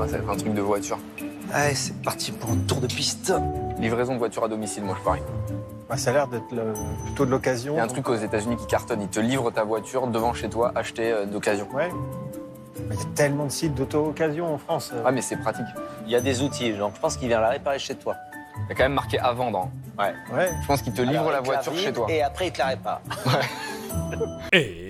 Ah, ça va être un truc de voiture. Allez, c'est parti pour un tour de piste. Livraison de voiture à domicile, moi je parie. Bah, ça a l'air d'être le- plutôt de l'occasion. Il y a un truc aux États-Unis qui cartonne. Ils te livrent ta voiture devant chez toi, achetée euh, d'occasion. Ouais. Il y a tellement de sites d'auto-occasion en France. Ah, mais c'est pratique. Il y a des outils, donc je pense qu'il vient la réparer chez toi. Il y a quand même marqué à vendre. hein. Ouais. Je pense qu'ils te livrent Alors, la voiture chez toi. Et après, il te la répare. Et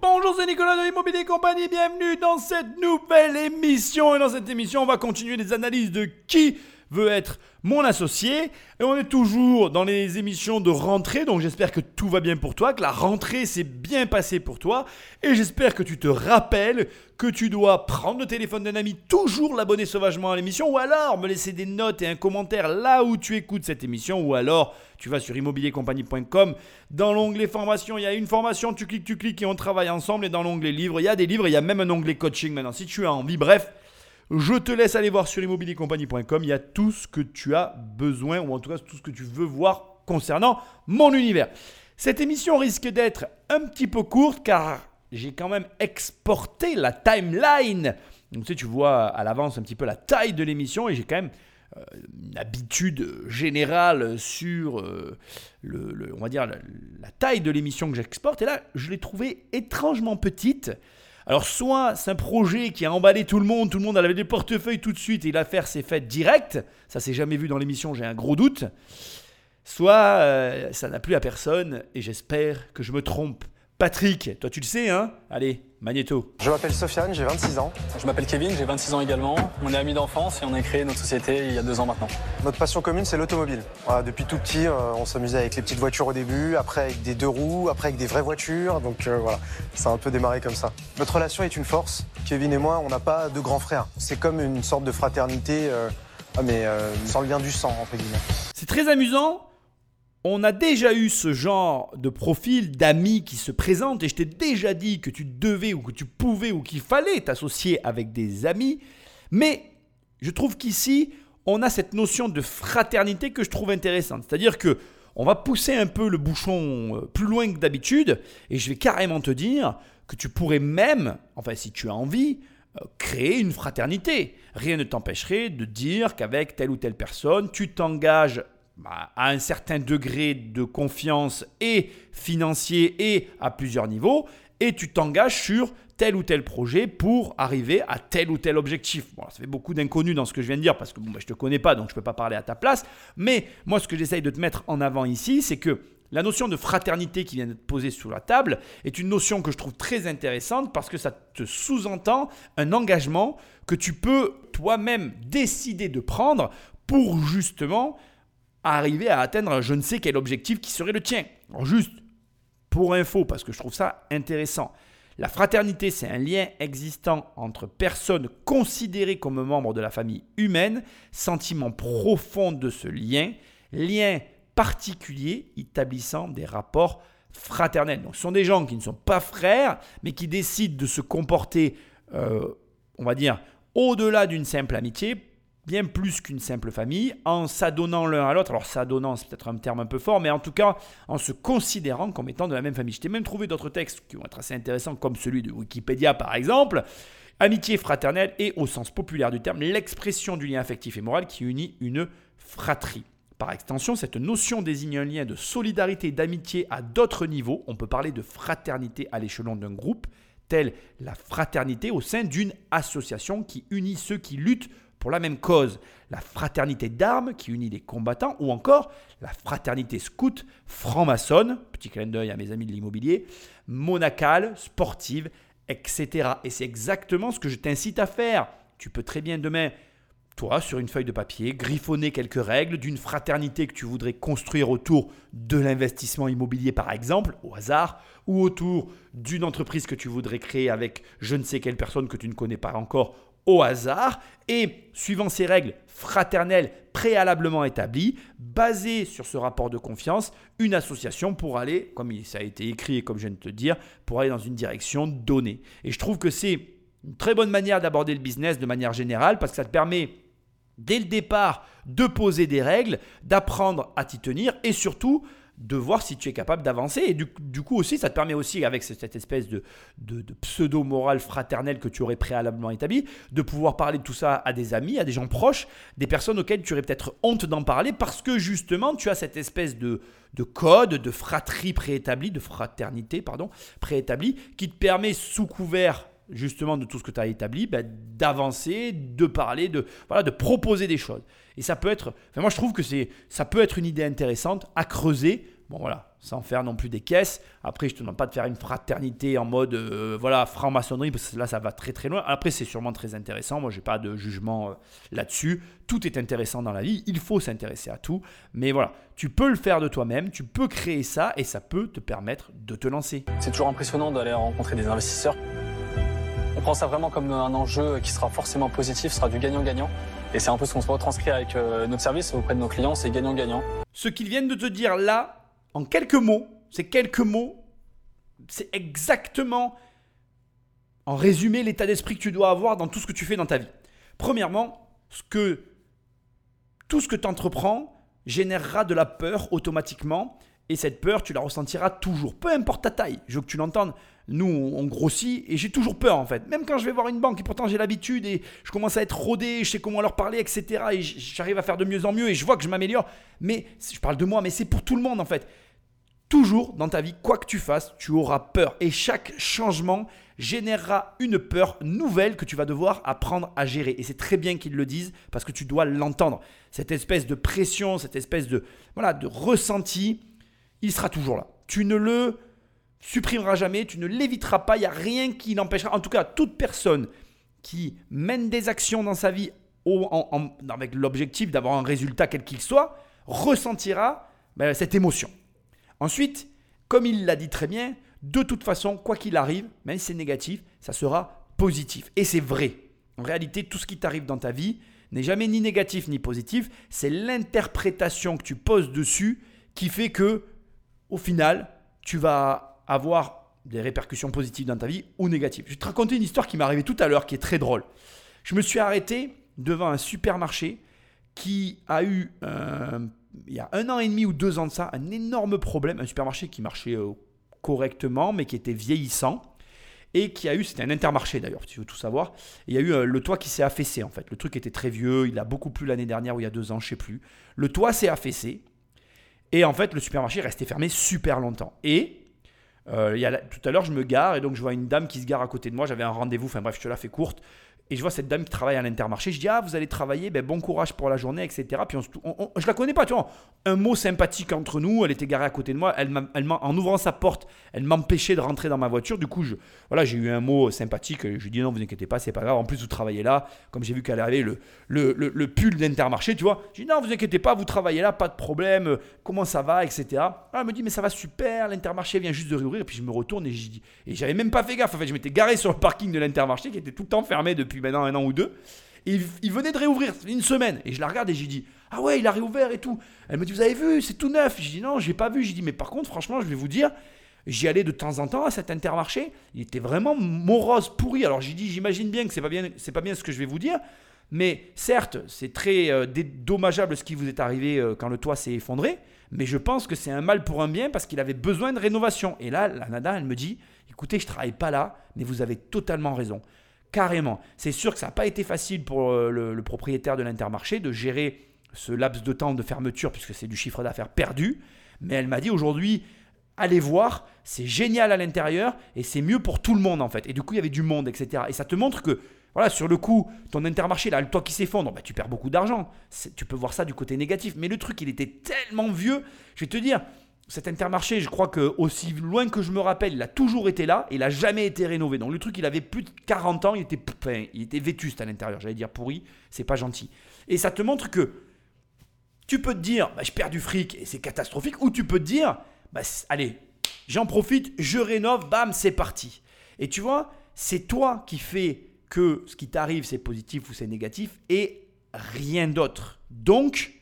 bonjour, c'est Nicolas de l'Immobilier Compagnie, bienvenue dans cette nouvelle émission. Et dans cette émission, on va continuer les analyses de qui veut être mon associé. Et on est toujours dans les émissions de rentrée, donc j'espère que tout va bien pour toi, que la rentrée s'est bien passée pour toi. Et j'espère que tu te rappelles que tu dois prendre le téléphone d'un ami, toujours l'abonner sauvagement à l'émission, ou alors me laisser des notes et un commentaire là où tu écoutes cette émission, ou alors tu vas sur immobiliercompagnie.com. Dans l'onglet formation, il y a une formation, tu cliques, tu cliques et on travaille ensemble. Et dans l'onglet livres, il y a des livres, il y a même un onglet coaching maintenant. Si tu as envie, bref, je te laisse aller voir sur immobiliercompagnie.com. Il y a tout ce que tu as besoin, ou en tout cas tout ce que tu veux voir concernant mon univers. Cette émission risque d'être un petit peu courte car j'ai quand même exporté la timeline. Donc tu tu vois à l'avance un petit peu la taille de l'émission et j'ai quand même euh, une habitude générale sur euh, le, on va dire la taille de l'émission que j'exporte. Et là, je l'ai trouvée étrangement petite. Alors soit c'est un projet qui a emballé tout le monde, tout le monde avait des portefeuilles tout de suite et l'affaire s'est faite direct, ça s'est jamais vu dans l'émission, j'ai un gros doute. Soit euh, ça n'a plu à personne et j'espère que je me trompe. Patrick, toi tu le sais hein? Allez, Magneto. Je m'appelle Sofiane, j'ai 26 ans. Je m'appelle Kevin, j'ai 26 ans également. On est amis d'enfance et on a créé notre société il y a deux ans maintenant. Notre passion commune, c'est l'automobile. Voilà, depuis tout petit, euh, on s'amusait avec les petites voitures au début, après avec des deux roues, après avec des vraies voitures. Donc euh, voilà, ça a un peu démarré comme ça. Notre relation est une force. Kevin et moi, on n'a pas de grands frères. C'est comme une sorte de fraternité, euh, ah, mais euh, sans le lien du sang, entre guillemets. C'est très amusant. On a déjà eu ce genre de profil d'amis qui se présentent et je t'ai déjà dit que tu devais ou que tu pouvais ou qu'il fallait t'associer avec des amis. Mais je trouve qu'ici, on a cette notion de fraternité que je trouve intéressante. C'est-à-dire que on va pousser un peu le bouchon euh, plus loin que d'habitude et je vais carrément te dire que tu pourrais même, enfin si tu as envie, euh, créer une fraternité. Rien ne t'empêcherait de dire qu'avec telle ou telle personne, tu t'engages bah, à un certain degré de confiance et financier et à plusieurs niveaux, et tu t'engages sur tel ou tel projet pour arriver à tel ou tel objectif. Bon, ça fait beaucoup d'inconnus dans ce que je viens de dire parce que bon, bah, je ne te connais pas, donc je ne peux pas parler à ta place. Mais moi, ce que j'essaye de te mettre en avant ici, c'est que la notion de fraternité qui vient d'être posée sur la table est une notion que je trouve très intéressante parce que ça te sous-entend un engagement que tu peux toi-même décider de prendre pour justement arriver à atteindre je ne sais quel objectif qui serait le tien. Juste pour info, parce que je trouve ça intéressant. La fraternité, c'est un lien existant entre personnes considérées comme membres de la famille humaine, sentiment profond de ce lien, lien particulier établissant des rapports fraternels. Donc ce sont des gens qui ne sont pas frères, mais qui décident de se comporter, euh, on va dire, au-delà d'une simple amitié, bien plus qu'une simple famille, en s'adonnant l'un à l'autre. Alors s'adonnant, c'est peut-être un terme un peu fort, mais en tout cas en se considérant comme étant de la même famille. Je t'ai même trouvé d'autres textes qui vont être assez intéressants, comme celui de Wikipédia par exemple. Amitié fraternelle et au sens populaire du terme, l'expression du lien affectif et moral qui unit une fratrie. Par extension, cette notion désigne un lien de solidarité et d'amitié à d'autres niveaux. On peut parler de fraternité à l'échelon d'un groupe, telle la fraternité au sein d'une association qui unit ceux qui luttent pour la même cause, la fraternité d'armes qui unit les combattants, ou encore la fraternité scout franc-maçonne, petit clin d'œil à mes amis de l'immobilier, monacale, sportive, etc. Et c'est exactement ce que je t'incite à faire. Tu peux très bien demain, toi, sur une feuille de papier, griffonner quelques règles d'une fraternité que tu voudrais construire autour de l'investissement immobilier, par exemple, au hasard, ou autour d'une entreprise que tu voudrais créer avec je ne sais quelle personne que tu ne connais pas encore au hasard et suivant ces règles fraternelles préalablement établies, basées sur ce rapport de confiance, une association pour aller, comme ça a été écrit et comme je viens de te dire, pour aller dans une direction donnée. Et je trouve que c'est une très bonne manière d'aborder le business de manière générale parce que ça te permet dès le départ de poser des règles, d'apprendre à t'y tenir et surtout de voir si tu es capable d'avancer. Et du, du coup aussi, ça te permet aussi, avec cette espèce de, de, pseudo-morale fraternelle que tu aurais préalablement établie, de pouvoir parler de tout ça à des amis, à des gens proches, des personnes auxquelles tu aurais peut-être honte d'en parler parce que justement, tu as cette espèce de, de code, de fratrie préétabli, de fraternité, pardon, préétabli, qui te permet sous couvert justement de tout ce que tu as établi, bah, d'avancer, de parler, de, voilà, de proposer des choses. Et ça peut être, enfin moi je trouve que c'est, ça peut être une idée intéressante à creuser. Bon voilà, sans faire non plus des caisses. Après, je te demande pas de faire une fraternité en mode euh, voilà franc-maçonnerie parce que là ça va très très loin. Après, c'est sûrement très intéressant. Moi, j'ai pas de jugement euh, là-dessus. Tout est intéressant dans la vie. Il faut s'intéresser à tout. Mais voilà, tu peux le faire de toi-même. Tu peux créer ça et ça peut te permettre de te lancer. C'est toujours impressionnant d'aller rencontrer des investisseurs. On prend ça vraiment comme un enjeu qui sera forcément positif, sera du gagnant-gagnant. Et c'est un peu ce qu'on se retranscrit avec euh, notre service auprès de nos clients, c'est gagnant-gagnant. Ce qu'ils viennent de te dire là, en quelques mots, ces quelques mots, c'est exactement, en résumé, l'état d'esprit que tu dois avoir dans tout ce que tu fais dans ta vie. Premièrement, ce que, tout ce que tu entreprends générera de la peur automatiquement. Et cette peur, tu la ressentiras toujours, peu importe ta taille. Je veux que tu l'entendes. Nous, on grossit et j'ai toujours peur en fait. Même quand je vais voir une banque et pourtant j'ai l'habitude et je commence à être rodé, je sais comment leur parler, etc. Et j'arrive à faire de mieux en mieux et je vois que je m'améliore. Mais je parle de moi, mais c'est pour tout le monde en fait. Toujours dans ta vie, quoi que tu fasses, tu auras peur. Et chaque changement générera une peur nouvelle que tu vas devoir apprendre à gérer. Et c'est très bien qu'ils le disent parce que tu dois l'entendre. Cette espèce de pression, cette espèce de, voilà, de ressenti, il sera toujours là. Tu ne le supprimeras jamais, tu ne l'éviteras pas, il n'y a rien qui l'empêchera. En tout cas, toute personne qui mène des actions dans sa vie au- en- avec l'objectif d'avoir un résultat quel qu'il soit, ressentira ben, cette émotion. Ensuite, comme il l'a dit très bien, de toute façon, quoi qu'il arrive, même si c'est négatif, ça sera positif. Et c'est vrai. En réalité, tout ce qui t'arrive dans ta vie n'est jamais ni négatif ni positif. C'est l'interprétation que tu poses dessus qui fait que, au final, tu vas avoir des répercussions positives dans ta vie ou négatives. Je vais te raconter une histoire qui m'est arrivée tout à l'heure qui est très drôle. Je me suis arrêté devant un supermarché qui a eu, euh, il y a un an et demi ou deux ans de ça, un énorme problème. Un supermarché qui marchait euh, correctement, mais qui était vieillissant. Et qui a eu, c'était un intermarché d'ailleurs, si tu veux tout savoir. Il y a eu euh, le toit qui s'est affaissé en fait. Le truc était très vieux, il a beaucoup plu l'année dernière ou il y a deux ans, je sais plus. Le toit s'est affaissé. Et en fait, le supermarché est resté fermé super longtemps. Et euh, tout à l'heure, je me gare et donc je vois une dame qui se gare à côté de moi. J'avais un rendez-vous, enfin bref, je te la fais courte. Et je vois cette dame qui travaille à l'intermarché. Je dis, ah, vous allez travailler, ben, bon courage pour la journée, etc. Puis on je la connais pas, tu vois. Un mot sympathique entre nous. Elle était garée à côté de moi. Elle elle en ouvrant sa porte, elle m'empêchait de rentrer dans ma voiture. Du coup, je, voilà, j'ai eu un mot sympathique. Je lui dit, non, vous inquiétez pas, c'est pas grave. En plus, vous travaillez là. Comme j'ai vu qu'elle avait le, le, le, le pull d'intermarché, tu vois. Je dis, non, vous inquiétez pas, vous travaillez là, pas de problème. Comment ça va, etc. Ah, elle me dit, mais ça va super. L'intermarché vient juste de réouvrir. Et puis je me retourne dis, et j'avais même pas fait gaffe. En fait, je m'étais garé sur le parking de l'intermarché qui était tout le temps fermé depuis maintenant un an ou deux. Et il, venait de réouvrir, une semaine. Et je la regarde et j'ai dit Ah ouais, il a réouvert et tout. Elle me dit Vous avez vu, c'est tout neuf. J'ai dit Non, j'ai pas vu. J'ai dit Mais par contre, franchement, je vais vous dire, j'y allais de temps en temps à cet intermarché. Il était vraiment morose, pourri. Alors j'ai dit J'imagine bien que c'est pas pas bien ce que je vais vous dire. Mais certes, c'est très euh, dédommageable ce qui vous est arrivé euh, quand le toit s'est effondré. Mais je pense que c'est un mal pour un bien parce qu'il avait besoin de rénovation. Et là, la nana, elle me dit Écoutez, je travaille pas là, mais vous avez totalement raison. Carrément. C'est sûr que ça n'a pas été facile pour euh, le, propriétaire de l'intermarché de gérer ce laps de temps de fermeture puisque c'est du chiffre d'affaires perdu. Mais elle m'a dit aujourd'hui, allez voir, c'est génial à l'intérieur et c'est mieux pour tout le monde en fait. Et du coup, il y avait du monde, etc. Et ça te montre que, voilà, sur le coup, ton intermarché, là, le toit qui s'effondre, bah, tu perds beaucoup d'argent. Tu peux voir ça du côté négatif. Mais le truc, il était tellement vieux. Je vais te dire, cet intermarché, je crois que aussi loin que je me rappelle, il a toujours été là et il a jamais été rénové. Donc le truc, il avait plus de 40 ans, il était, il était vétuste à l'intérieur. J'allais dire pourri, c'est pas gentil. Et ça te montre que tu peux te dire, bah, je perds du fric et c'est catastrophique, ou tu peux te dire, bah, allez, j'en profite, je rénove, bam, c'est parti. Et tu vois, c'est toi qui fais que ce qui t'arrive, c'est positif ou c'est négatif, et rien d'autre. Donc,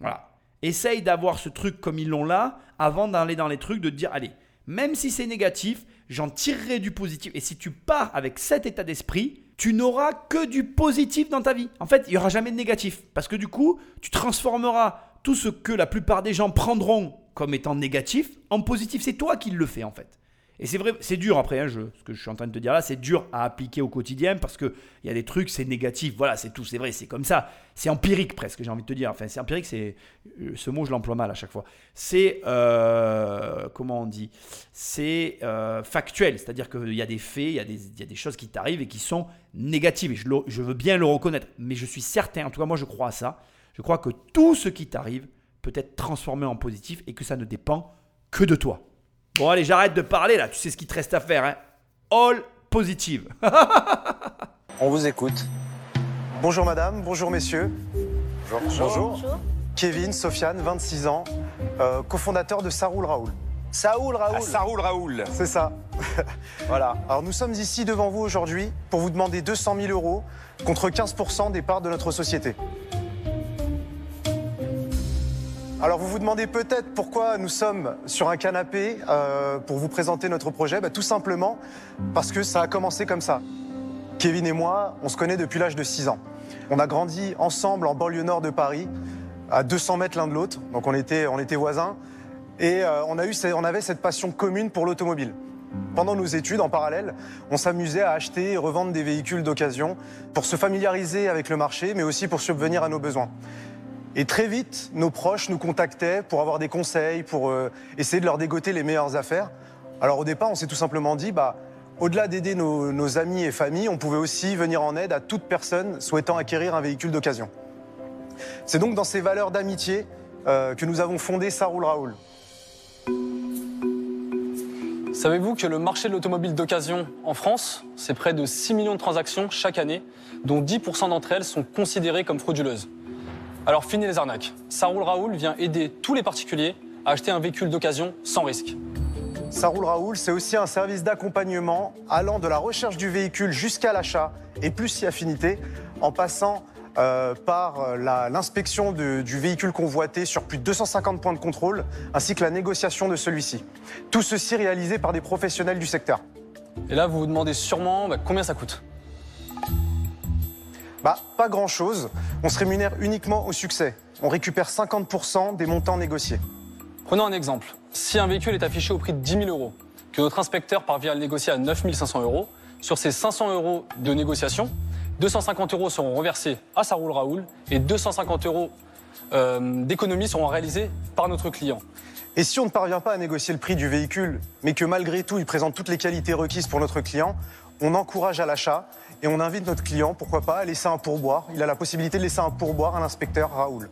voilà. Essaye d'avoir ce truc comme ils l'ont là, avant d'aller dans les trucs, de dire, allez, même si c'est négatif, j'en tirerai du positif. Et si tu pars avec cet état d'esprit, tu n'auras que du positif dans ta vie. En fait, il n'y aura jamais de négatif. Parce que du coup, tu transformeras tout ce que la plupart des gens prendront comme étant négatif en positif. C'est toi qui le fais en fait. Et c'est vrai, c'est dur après, hein, ce que je suis en train de te dire là, c'est dur à appliquer au quotidien parce qu'il y a des trucs, c'est négatif, voilà, c'est tout, c'est vrai, c'est comme ça. C'est empirique presque, j'ai envie de te dire. Enfin, c'est empirique, c'est euh, ce mot, je l'emploie mal à chaque fois. C'est, euh, comment on dit? C'est euh, factuel, c'est-à-dire qu'il y a des faits, il y a des, choses qui t'arrivent et qui sont négatives. Et je, je veux bien le reconnaître, mais je suis certain, en tout cas moi je crois à ça, je crois que tout ce qui t'arrive peut être transformé en positif et que ça ne dépend que de toi. Bon, allez, j'arrête de parler là. Tu sais ce qu'il te reste à faire, hein. All positive. On vous écoute. Bonjour madame, bonjour messieurs. Bonjour. Kevin, Sofiane, 26 ans, euh, cofondateur de Saroul Raoul. Saoul, Raoul. Ça roule, Raoul. C'est ça. Voilà. Alors nous sommes ici devant vous aujourd'hui pour vous demander 200 000 euros contre 15% des parts de notre société. Alors vous vous demandez peut-être pourquoi nous sommes sur un canapé euh, pour vous présenter notre projet. Bah, tout simplement parce que ça a commencé comme ça. Kevin et moi, on se connaît depuis l'âge de 6 ans. On a grandi ensemble en banlieue nord de Paris, à 200 mètres l'un de l'autre, donc on était, on était voisins. Et euh, on, a eu, on avait cette passion commune pour l'automobile. Pendant nos études, en parallèle, on s'amusait à acheter et revendre des véhicules d'occasion pour se familiariser avec le marché, mais aussi pour subvenir à nos besoins. Et très vite, nos proches nous contactaient pour avoir des conseils, pour euh, essayer de leur dégoter les meilleures affaires. Alors au départ, on s'est tout simplement dit, bah, au-delà d'aider nos, amis et familles, on pouvait aussi venir en aide à toute personne souhaitant acquérir un véhicule d'occasion. C'est donc dans ces valeurs d'amitié euh, que nous avons fondé Saroul Raoul. Savez-vous que le marché de l'automobile d'occasion en France, c'est près de 6 millions de transactions chaque année, dont 10% d'entre elles sont considérées comme frauduleuses? Alors fini les arnaques. Saroul Raoul vient aider tous les particuliers à acheter un véhicule d'occasion sans risque. Saroul Raoul, c'est aussi un service d'accompagnement allant de la recherche du véhicule jusqu'à l'achat et plus si affinité, en passant euh, par euh, l'inspection du véhicule convoité sur plus de 250 points de contrôle, ainsi que la négociation de celui-ci. Tout ceci réalisé par des professionnels du secteur. Et là, vous vous demandez sûrement bah, combien ça coûte? Bah, pas grand-chose. On se rémunère uniquement au succès. On récupère 50% des montants négociés. Prenons un exemple. Si un véhicule est affiché au prix de 10 000 euros, que notre inspecteur parvient à le négocier à 9 500 euros, sur ces 500 euros de négociation, 250 euros seront reversés à Saroul Raoul et 250 euros euh, d'économies seront réalisés par notre client. Et si on ne parvient pas à négocier le prix du véhicule, mais que malgré tout il présente toutes les qualités requises pour notre client, on encourage à l'achat et on invite notre client, pourquoi pas, à laisser un pourboire. Il a la possibilité de laisser un pourboire à l'inspecteur Raoul.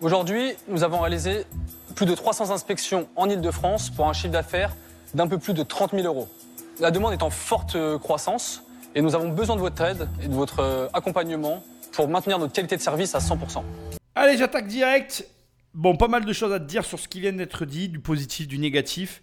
Aujourd'hui, nous avons réalisé plus de 300 inspections en Ile-de-France pour un chiffre d'affaires d'un peu plus de 30 000 euros. La demande est en forte euh, croissance et nous avons besoin de votre aide et de votre euh, accompagnement pour maintenir notre qualité de service à 100%. Allez, j'attaque direct. Bon, pas mal de choses à te dire sur ce qui vient d'être dit, du positif, du négatif.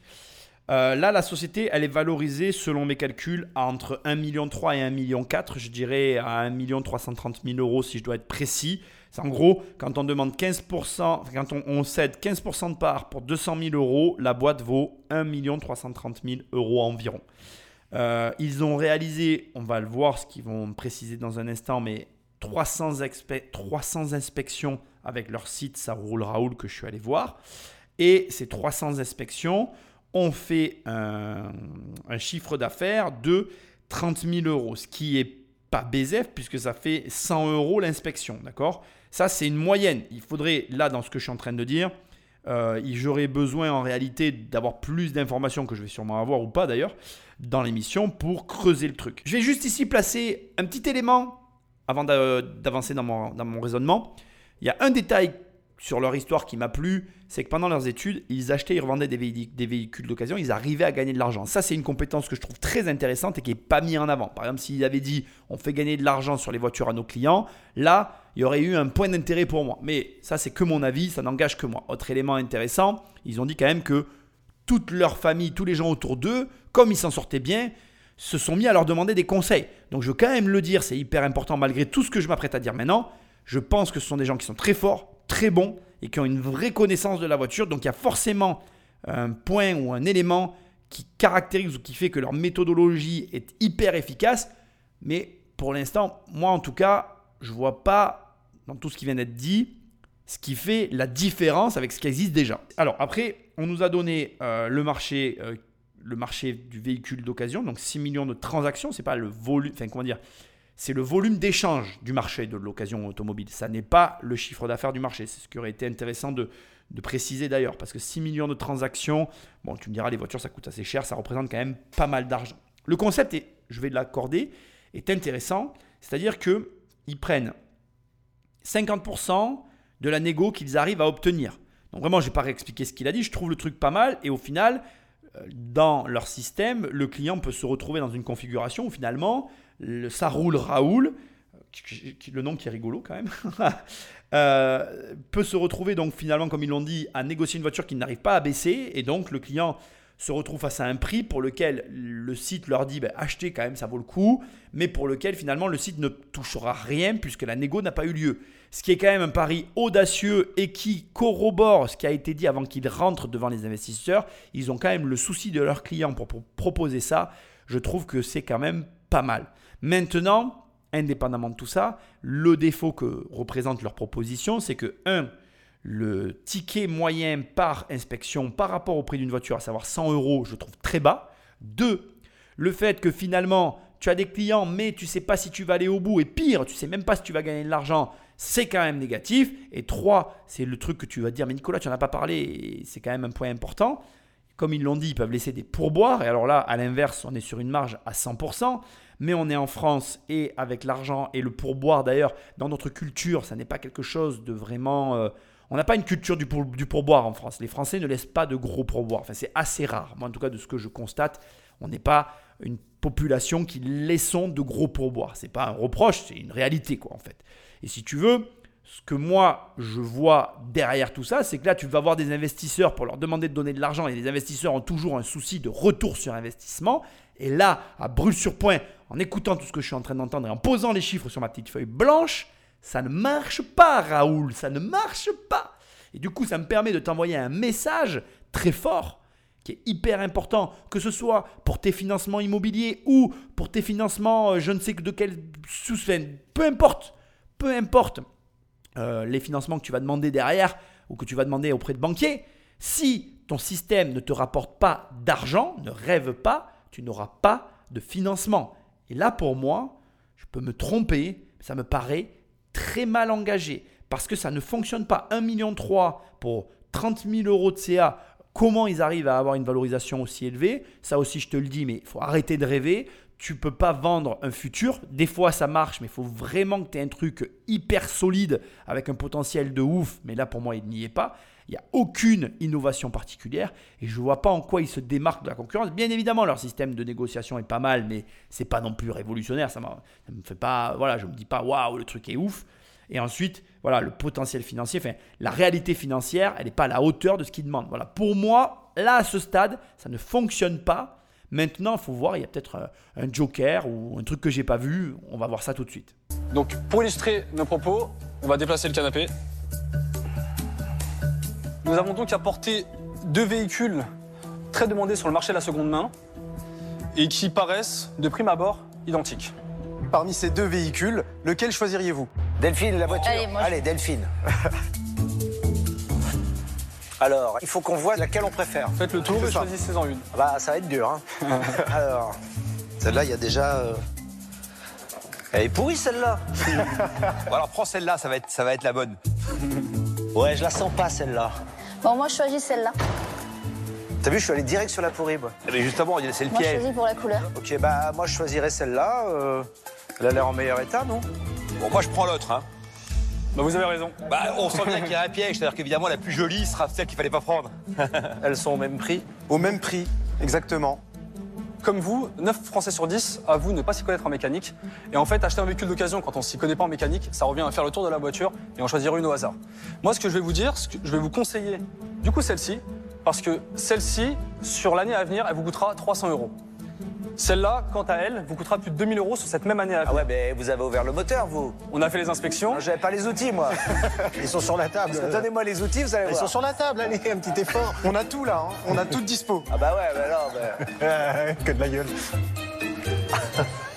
Euh, là, la société, elle est valorisée, selon mes calculs, à entre 1,3 million et 1,4 million. Je dirais à 1 330 000 euros si je dois être précis. C'est en gros, quand on demande 15%, enfin, quand on, on cède 15% de part pour 200 000 euros, la boîte vaut 1 330 000 euros environ. Euh, ils ont réalisé, on va le voir, ce qu'ils vont préciser dans un instant, mais 300, expe- 300 inspections avec leur site Saroul Raoul que je suis allé voir. Et ces 300 inspections ont fait un, chiffre d'affaires de 30 000 euros, ce qui est pas BZF puisque ça fait 100 euros l'inspection, d'accord? Ça, c'est une moyenne. Il faudrait, là, dans ce que je suis en train de dire, euh, j'aurais besoin en réalité d'avoir plus d'informations que je vais sûrement avoir ou pas d'ailleurs dans l'émission pour creuser le truc. Je vais juste ici placer un petit élément avant d'a- d'avancer dans mon, dans mon raisonnement. Il y a un détail sur leur histoire qui m'a plu, c'est que pendant leurs études, ils achetaient et revendaient des véhicules d'occasion, ils arrivaient à gagner de l'argent. Ça, c'est une compétence que je trouve très intéressante et qui n'est pas mise en avant. Par exemple, s'ils avaient dit on fait gagner de l'argent sur les voitures à nos clients, là, il y aurait eu un point d'intérêt pour moi. Mais ça, c'est que mon avis, ça n'engage que moi. Autre élément intéressant, ils ont dit quand même que toute leur famille, tous les gens autour d'eux, comme ils s'en sortaient bien, se sont mis à leur demander des conseils. Donc je veux quand même le dire, c'est hyper important malgré tout ce que je m'apprête à dire maintenant. Je pense que ce sont des gens qui sont très forts, très bons et qui ont une vraie connaissance de la voiture. Donc il y a forcément un point ou un élément qui caractérise ou qui fait que leur méthodologie est hyper efficace. Mais pour l'instant, moi en tout cas, je vois pas dans tout ce qui vient d'être dit Ce qui fait la différence avec ce qui existe déjà. Alors après, on nous a donné euh, le marché, euh, le marché du véhicule d'occasion, donc 6 millions de transactions. C'est pas le volume, enfin comment dire, c'est le volume d'échange du marché de l'occasion automobile. Ça n'est pas le chiffre d'affaires du marché. C'est ce qui aurait été intéressant de, préciser d'ailleurs, parce que 6 millions de transactions, bon, tu me diras, les voitures, ça coûte assez cher, ça représente quand même pas mal d'argent. Le concept, est, je vais l'accorder, est intéressant, c'est-à-dire qu'ils prennent 50% de la négo qu'ils arrivent à obtenir. Donc vraiment, je vais pas réexpliquer ce qu'il a dit, je trouve le truc pas mal, et au final, euh, dans leur système, le client peut se retrouver dans une configuration où finalement, le, ça roule Raoul, le nom qui est rigolo quand même, euh, peut se retrouver donc finalement, comme ils l'ont dit, à négocier une voiture qui n'arrive pas à baisser, et donc le client se retrouve face à un prix pour lequel le site leur dit ben, achetez quand même, ça vaut le coup, mais pour lequel finalement le site ne touchera rien puisque la négo n'a pas eu lieu. Ce qui est quand même un pari audacieux et qui corrobore ce qui a été dit avant qu'ils rentrent devant les investisseurs. Ils ont quand même le souci de leurs clients pour proposer ça. Je trouve que c'est quand même pas mal. Maintenant, indépendamment de tout ça, le défaut que représente leur proposition, c'est que 1 le ticket moyen par inspection par rapport au prix d'une voiture, à savoir 100 euros, je trouve très bas. Deux, le fait que finalement, tu as des clients, mais tu sais pas si tu vas aller au bout. Et pire, tu sais même pas si tu vas gagner de l'argent. C'est quand même négatif. Et trois, c'est le truc que tu vas dire, mais Nicolas, tu n'en as pas parlé. C'est quand même un point important. Comme ils l'ont dit, ils peuvent laisser des pourboires. Et alors là, à l'inverse, on est sur une marge à 100%. Mais on est en France et avec l'argent et le pourboire d'ailleurs, dans notre culture, ça n'est pas quelque chose de vraiment... euh, on n'a pas une culture du, pour- du pourboire en France. Les Français ne laissent pas de gros pourboires. Enfin, c'est assez rare. Moi, en tout cas, de ce que je constate, on n'est pas une population qui laissons de gros pourboires. C'est pas un reproche, c'est une réalité, quoi, en fait. Et si tu veux, ce que moi, je vois derrière tout ça, c'est que là, tu vas voir des investisseurs pour leur demander de donner de l'argent. Et les investisseurs ont toujours un souci de retour sur investissement. Et là, à brûle sur point, en écoutant tout ce que je suis en train d'entendre et en posant les chiffres sur ma petite feuille blanche, ça ne marche pas, Raoul, ça ne marche pas. Et du coup, ça me permet de t'envoyer un message très fort qui est hyper important, que ce soit pour tes financements immobiliers ou pour tes financements, euh, je ne sais de quel sous peu importe, peu importe euh, les financements que tu vas demander derrière ou que tu vas demander auprès de banquiers, si ton système ne te rapporte pas d'argent, ne rêve pas, tu n'auras pas de financement. Et là, pour moi, je peux me tromper, ça me paraît très mal engagé parce que ça ne fonctionne pas. 1,3 million pour 30 000 euros de CA, comment ils arrivent à avoir une valorisation aussi élevée? Ça aussi, je te le dis, mais il faut arrêter de rêver. Tu peux pas vendre un futur. Des fois, ça marche, mais il faut vraiment que tu aies un truc hyper solide avec un potentiel de ouf. Mais là, pour moi, il n'y est pas. Il n'y a aucune innovation particulière et je ne vois pas en quoi ils se démarquent de la concurrence. Bien évidemment, leur système de négociation est pas mal, mais c'est pas non plus révolutionnaire. Ça, ça me fait pas, voilà, je me dis pas waouh, le truc est ouf. Et ensuite, voilà, le potentiel financier, la réalité financière, elle n'est pas à la hauteur de ce qu'ils demandent. Voilà, pour moi, là, à ce stade, ça ne fonctionne pas. Maintenant, il faut voir, il y a peut-être un, un joker ou un truc que j'ai pas vu. On va voir ça tout de suite. Donc, pour illustrer nos propos, on va déplacer le canapé. Nous avons donc apporté deux véhicules très demandés sur le marché de la seconde main et qui paraissent, de prime abord, identiques. Parmi ces deux véhicules, lequel choisiriez-vous? Delphine, la voiture. Allez, moi, je- Delphine. Alors, il faut qu'on voit laquelle on préfère. Faites le tour C'est et ça. choisissez-en une. Bah, ça va être dur, hein. Alors, celle-là, il y a déjà. euh, Elle est pourrie, celle-là. Bon, alors prends celle-là, ça va être, ça va être la bonne. Ouais, je la sens pas, celle-là. Bon, moi, je choisis celle-là. T'as vu, je suis allé direct sur la pourrie, moi. Mais justement, c'est le Moi, je piège. choisis pour la couleur. Ok, bah, moi, je choisirais celle-là. euh, Elle a l'air en meilleur état, non? Bon, moi je prends l'autre. Hein. Bah, vous avez raison. Bah, on sent bien qu'il y a un piège, c'est-à-dire qu'évidemment la plus jolie sera celle qu'il fallait pas prendre. Elles sont au même prix. Au même prix, exactement. Comme vous, 9 Français sur 10 avouent ne pas s'y connaître en mécanique. Et en fait, acheter un véhicule d'occasion quand on s'y connaît pas en mécanique, ça revient à faire le tour de la voiture et en choisir une au hasard. Moi, ce que je vais vous dire, ce que je vais vous conseiller, du coup, celle-ci, parce que celle-ci, sur l'année à venir, elle vous coûtera 300 euros. Celle-là, quant à elle, vous coûtera plus de 2000 euros sur cette même année à venir. Ah ouais, mais vous avez ouvert le moteur, vous. On a fait les inspections. J'avais pas les outils, moi. Ils sont sur la table. Donnez-moi les outils, vous allez Ils voir. sont sur la table, allez, un petit effort. On a tout là, hein. on a tout dispo. Ah bah ouais, bah non, bah... que de la gueule.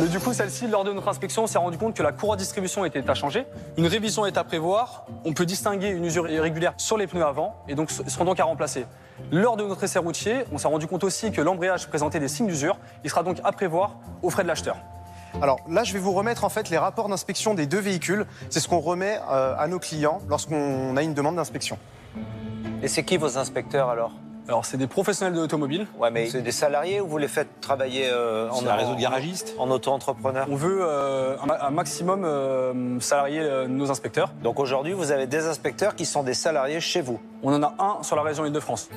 Mais du coup, celle-ci, lors de notre inspection, on s'est rendu compte que la courroie de distribution était à changer. Une révision est à prévoir. On peut distinguer une usure irrégulière sur les pneus avant et donc seront donc à remplacer. Lors de notre essai routier, on s'est rendu compte aussi que l'embrayage présentait des signes d'usure. Il sera donc à prévoir aux frais de l'acheteur. Alors là, je vais vous remettre en fait les rapports d'inspection des deux véhicules. C'est ce qu'on remet euh, à nos clients lorsqu'on a une demande d'inspection. Et c'est qui vos inspecteurs alors? Alors, c'est des professionnels de l'automobile. Ouais, mais c'est des salariés ou vous les faites travailler euh, en C'est un réseau de garagistes. En auto-entrepreneur On veut euh, un, ma- un maximum euh, salarier euh, nos inspecteurs. Donc aujourd'hui, vous avez des inspecteurs qui sont des salariés chez vous. On en a un sur la région Île-de-France.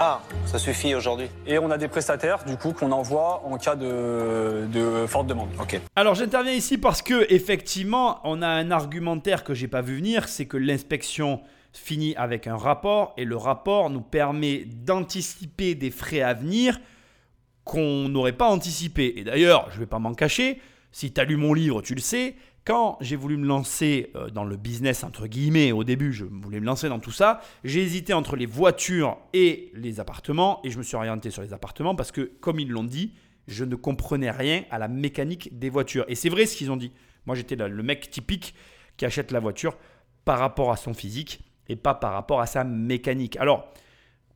Ah, ça suffit aujourd'hui. Et on a des prestataires, du coup, qu'on envoie en cas de, de forte demande. Ok. Alors j'interviens ici parce que effectivement, on a un argumentaire que j'ai pas vu venir, c'est que l'inspection finit avec un rapport et le rapport nous permet d'anticiper des frais à venir qu'on n'aurait pas anticipé. Et d'ailleurs, je vais pas m'en cacher, si tu as lu mon livre, tu le sais, quand j'ai voulu me lancer euh, dans le business, entre guillemets, au début, je voulais me lancer dans tout ça, j'ai hésité entre les voitures et les appartements, et je me suis orienté sur les appartements parce que, comme ils l'ont dit, je ne comprenais rien à la mécanique des voitures. Et c'est vrai ce qu'ils ont dit. Moi, j'étais le mec typique qui achète la voiture par rapport à son physique et pas par rapport à sa mécanique. Alors,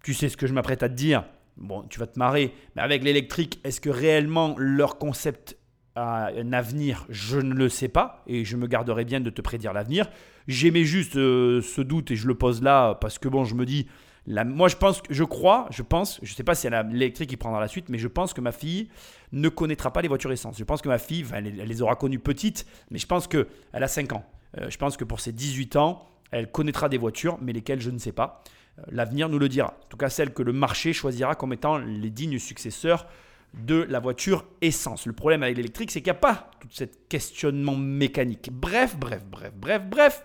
tu sais ce que je m'apprête à te dire. Bon, tu vas te marrer, mais avec l'électrique, est-ce que réellement leur concept a un avenir? Je ne le sais pas et je me garderai bien de te prédire l'avenir. J'aimais juste euh, ce doute et je le pose là parce que bon, je me dis, moi je pense, je crois, je pense, je sais pas si l'électrique qui prendra la suite, mais je pense que ma fille ne connaîtra pas les voitures essence. Je pense que ma fille, elle, elle les aura connues petites, mais je pense que elle a 5 ans. Euh, je pense que pour ses 18 ans, elle connaîtra des voitures, mais lesquelles je ne sais pas. Euh, L'avenir nous le dira. En tout cas, celles que le marché choisira comme étant les dignes successeurs de la voiture essence. Le problème avec l'électrique, c'est qu'il n'y a pas tout ce questionnement mécanique. Bref, bref, bref, bref, bref.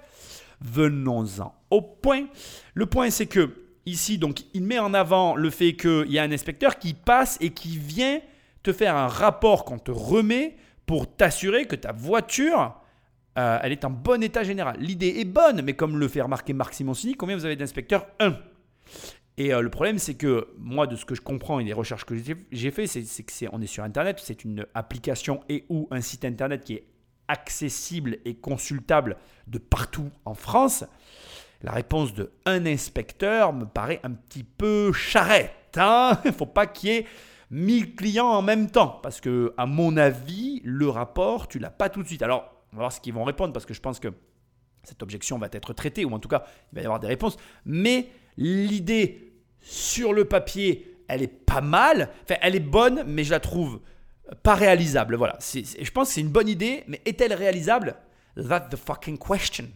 Venons-en au point. Le point, c'est que ici, donc, il met en avant le fait qu'il y a un inspecteur qui passe et qui vient te faire un rapport qu'on te remet pour t'assurer que ta voiture, euh, elle est en bon état général. L'idée est bonne, mais comme le fait remarquer Marc Simoncini, combien vous avez d'inspecteurs? Un. Et euh, le problème, c'est que moi, de ce que je comprends et des recherches que j'ai- fait, c'est que c'est on est sur Internet, c'est une application et ou un site Internet qui est accessible et consultable de partout en France. La réponse de un inspecteur me paraît un petit peu charrette. hein. Il ne faut pas qu'il y ait 1000 clients en même temps. Parce que, à mon avis, le rapport, tu l'as pas tout de suite. Alors, on va voir ce qu'ils vont répondre parce que je pense que cette objection va être traitée, ou en tout cas, il va y avoir des réponses. Mais l'idée sur le papier, elle est pas mal. Enfin, elle est bonne, mais je la trouve pas réalisable. Voilà. Je pense que c'est une bonne idée, mais est-elle réalisable? That's the fucking question.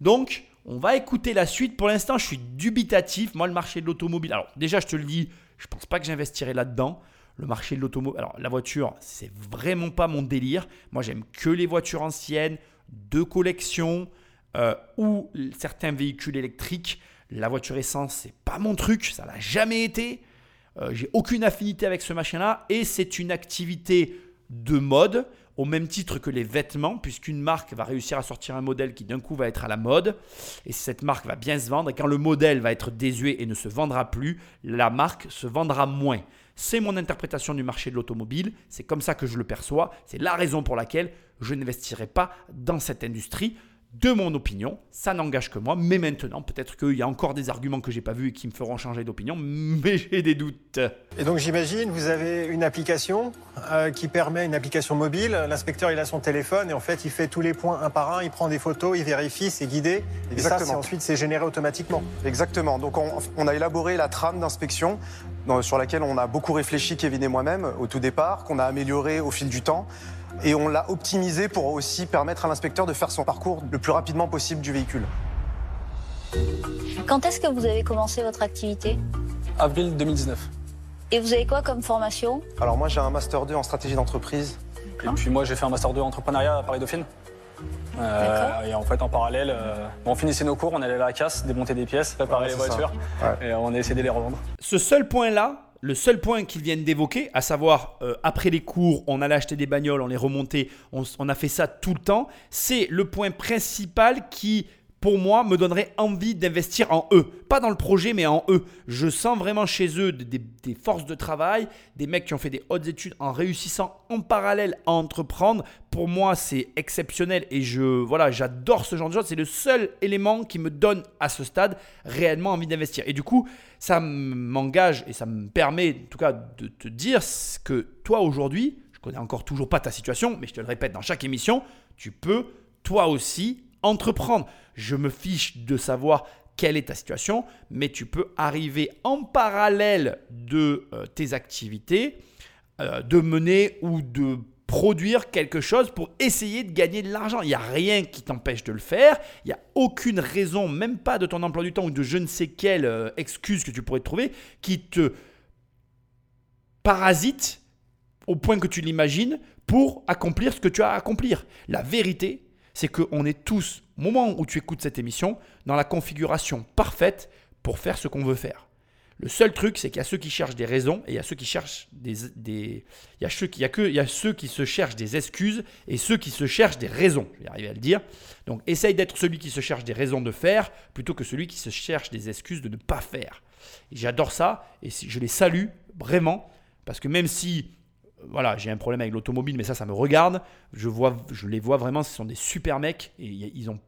Donc, on va écouter la suite. Pour l'instant, je suis dubitatif. Moi, le marché de l'automobile. Alors, déjà, je te le dis, je pense pas que j'investirai là-dedans. Le marché de l'automobile. Alors, la voiture, c'est vraiment pas mon délire. Moi, j'aime que les voitures anciennes, de collection euh, ou certains véhicules électriques. La voiture essence, c'est pas mon truc. Ça l'a jamais été. Euh, j'ai aucune affinité avec ce machin-là et c'est une activité de mode au même titre que les vêtements, puisqu'une marque va réussir à sortir un modèle qui d'un coup va être à la mode et cette marque va bien se vendre et quand le modèle va être désuet et ne se vendra plus, la marque se vendra moins. C'est mon interprétation du marché de l'automobile, c'est comme ça que je le perçois, c'est la raison pour laquelle je n'investirai pas dans cette industrie de mon opinion, ça n'engage que moi, mais maintenant, peut-être qu'il y a encore des arguments que j'ai pas vus et qui me feront changer d'opinion, mais j'ai des doutes. Et donc j'imagine, vous avez une application euh, qui permet, une application mobile, l'inspecteur il a son téléphone et en fait il fait tous les points un par un, il prend des photos, il vérifie, c'est guidé. Et ça, Exactement. c'est ensuite c'est généré automatiquement. Exactement. Donc on, on a élaboré la trame d'inspection sur laquelle on a beaucoup réfléchi, Kevin et moi-même, au tout départ, qu'on a amélioré au fil du temps. Et on l'a optimisé pour aussi permettre à l'inspecteur de faire son parcours le plus rapidement possible du véhicule. Quand est-ce que vous avez commencé votre activité? Avril 2019. Et vous avez quoi comme formation? Alors moi j'ai un Master 2 en stratégie d'entreprise. Et puis moi, j'ai fait un master 2 entrepreneuriat à Paris-Dauphine. Euh, D'accord. et en fait, en parallèle, euh, on finissait nos cours, on allait à la casse, démonter des pièces, préparer Ouais, les voitures, et on a essayé de les revendre. Ce seul point-là, le seul point qu'ils viennent d'évoquer, à savoir euh, après les cours, on allait acheter des bagnoles, on les remontait, on, a fait ça tout le temps, c'est le point principal qui pour moi, me donnerait envie d'investir en eux. Pas dans le projet, mais en eux. Je sens vraiment chez eux des, forces de travail, des mecs qui ont fait des hautes études en réussissant en parallèle à entreprendre. Pour moi, c'est exceptionnel et je voilà, j'adore ce genre de choses. C'est le seul élément qui me donne à ce stade réellement envie d'investir. Et du coup, ça m'engage et ça me permet, en tout cas, de te dire que toi aujourd'hui, je connais encore toujours pas ta situation, mais je te le répète dans chaque émission, tu peux toi aussi entreprendre. Je me fiche de savoir quelle est ta situation, mais tu peux arriver en parallèle de euh, tes activités, euh, de mener ou de produire quelque chose pour essayer de gagner de l'argent. Il n'y a rien qui t'empêche de le faire. Il n'y a aucune raison, même pas de ton emploi du temps ou de je ne sais quelle euh, excuse que tu pourrais trouver, qui te parasite au point que tu l'imagines pour accomplir ce que tu as à accomplir. La vérité, c'est qu'on est tous, au moment où tu écoutes cette émission, dans la configuration parfaite pour faire ce qu'on veut faire. Le seul truc, c'est qu'il y a ceux qui cherchent des raisons et il y a ceux qui cherchent des, des il y a ceux qui, il y a que, il y a ceux qui se cherchent des excuses et ceux qui se cherchent des raisons. Je vais arriver à le dire. Donc, essaye d'être celui qui se cherche des raisons de faire plutôt que celui qui se cherche des excuses de ne pas faire. J'adore ça et je les salue vraiment parce que même si voilà, j'ai un problème avec l'automobile, mais ça, ça me regarde. Je, vois, je les vois vraiment, ce sont des super mecs et ils, ont,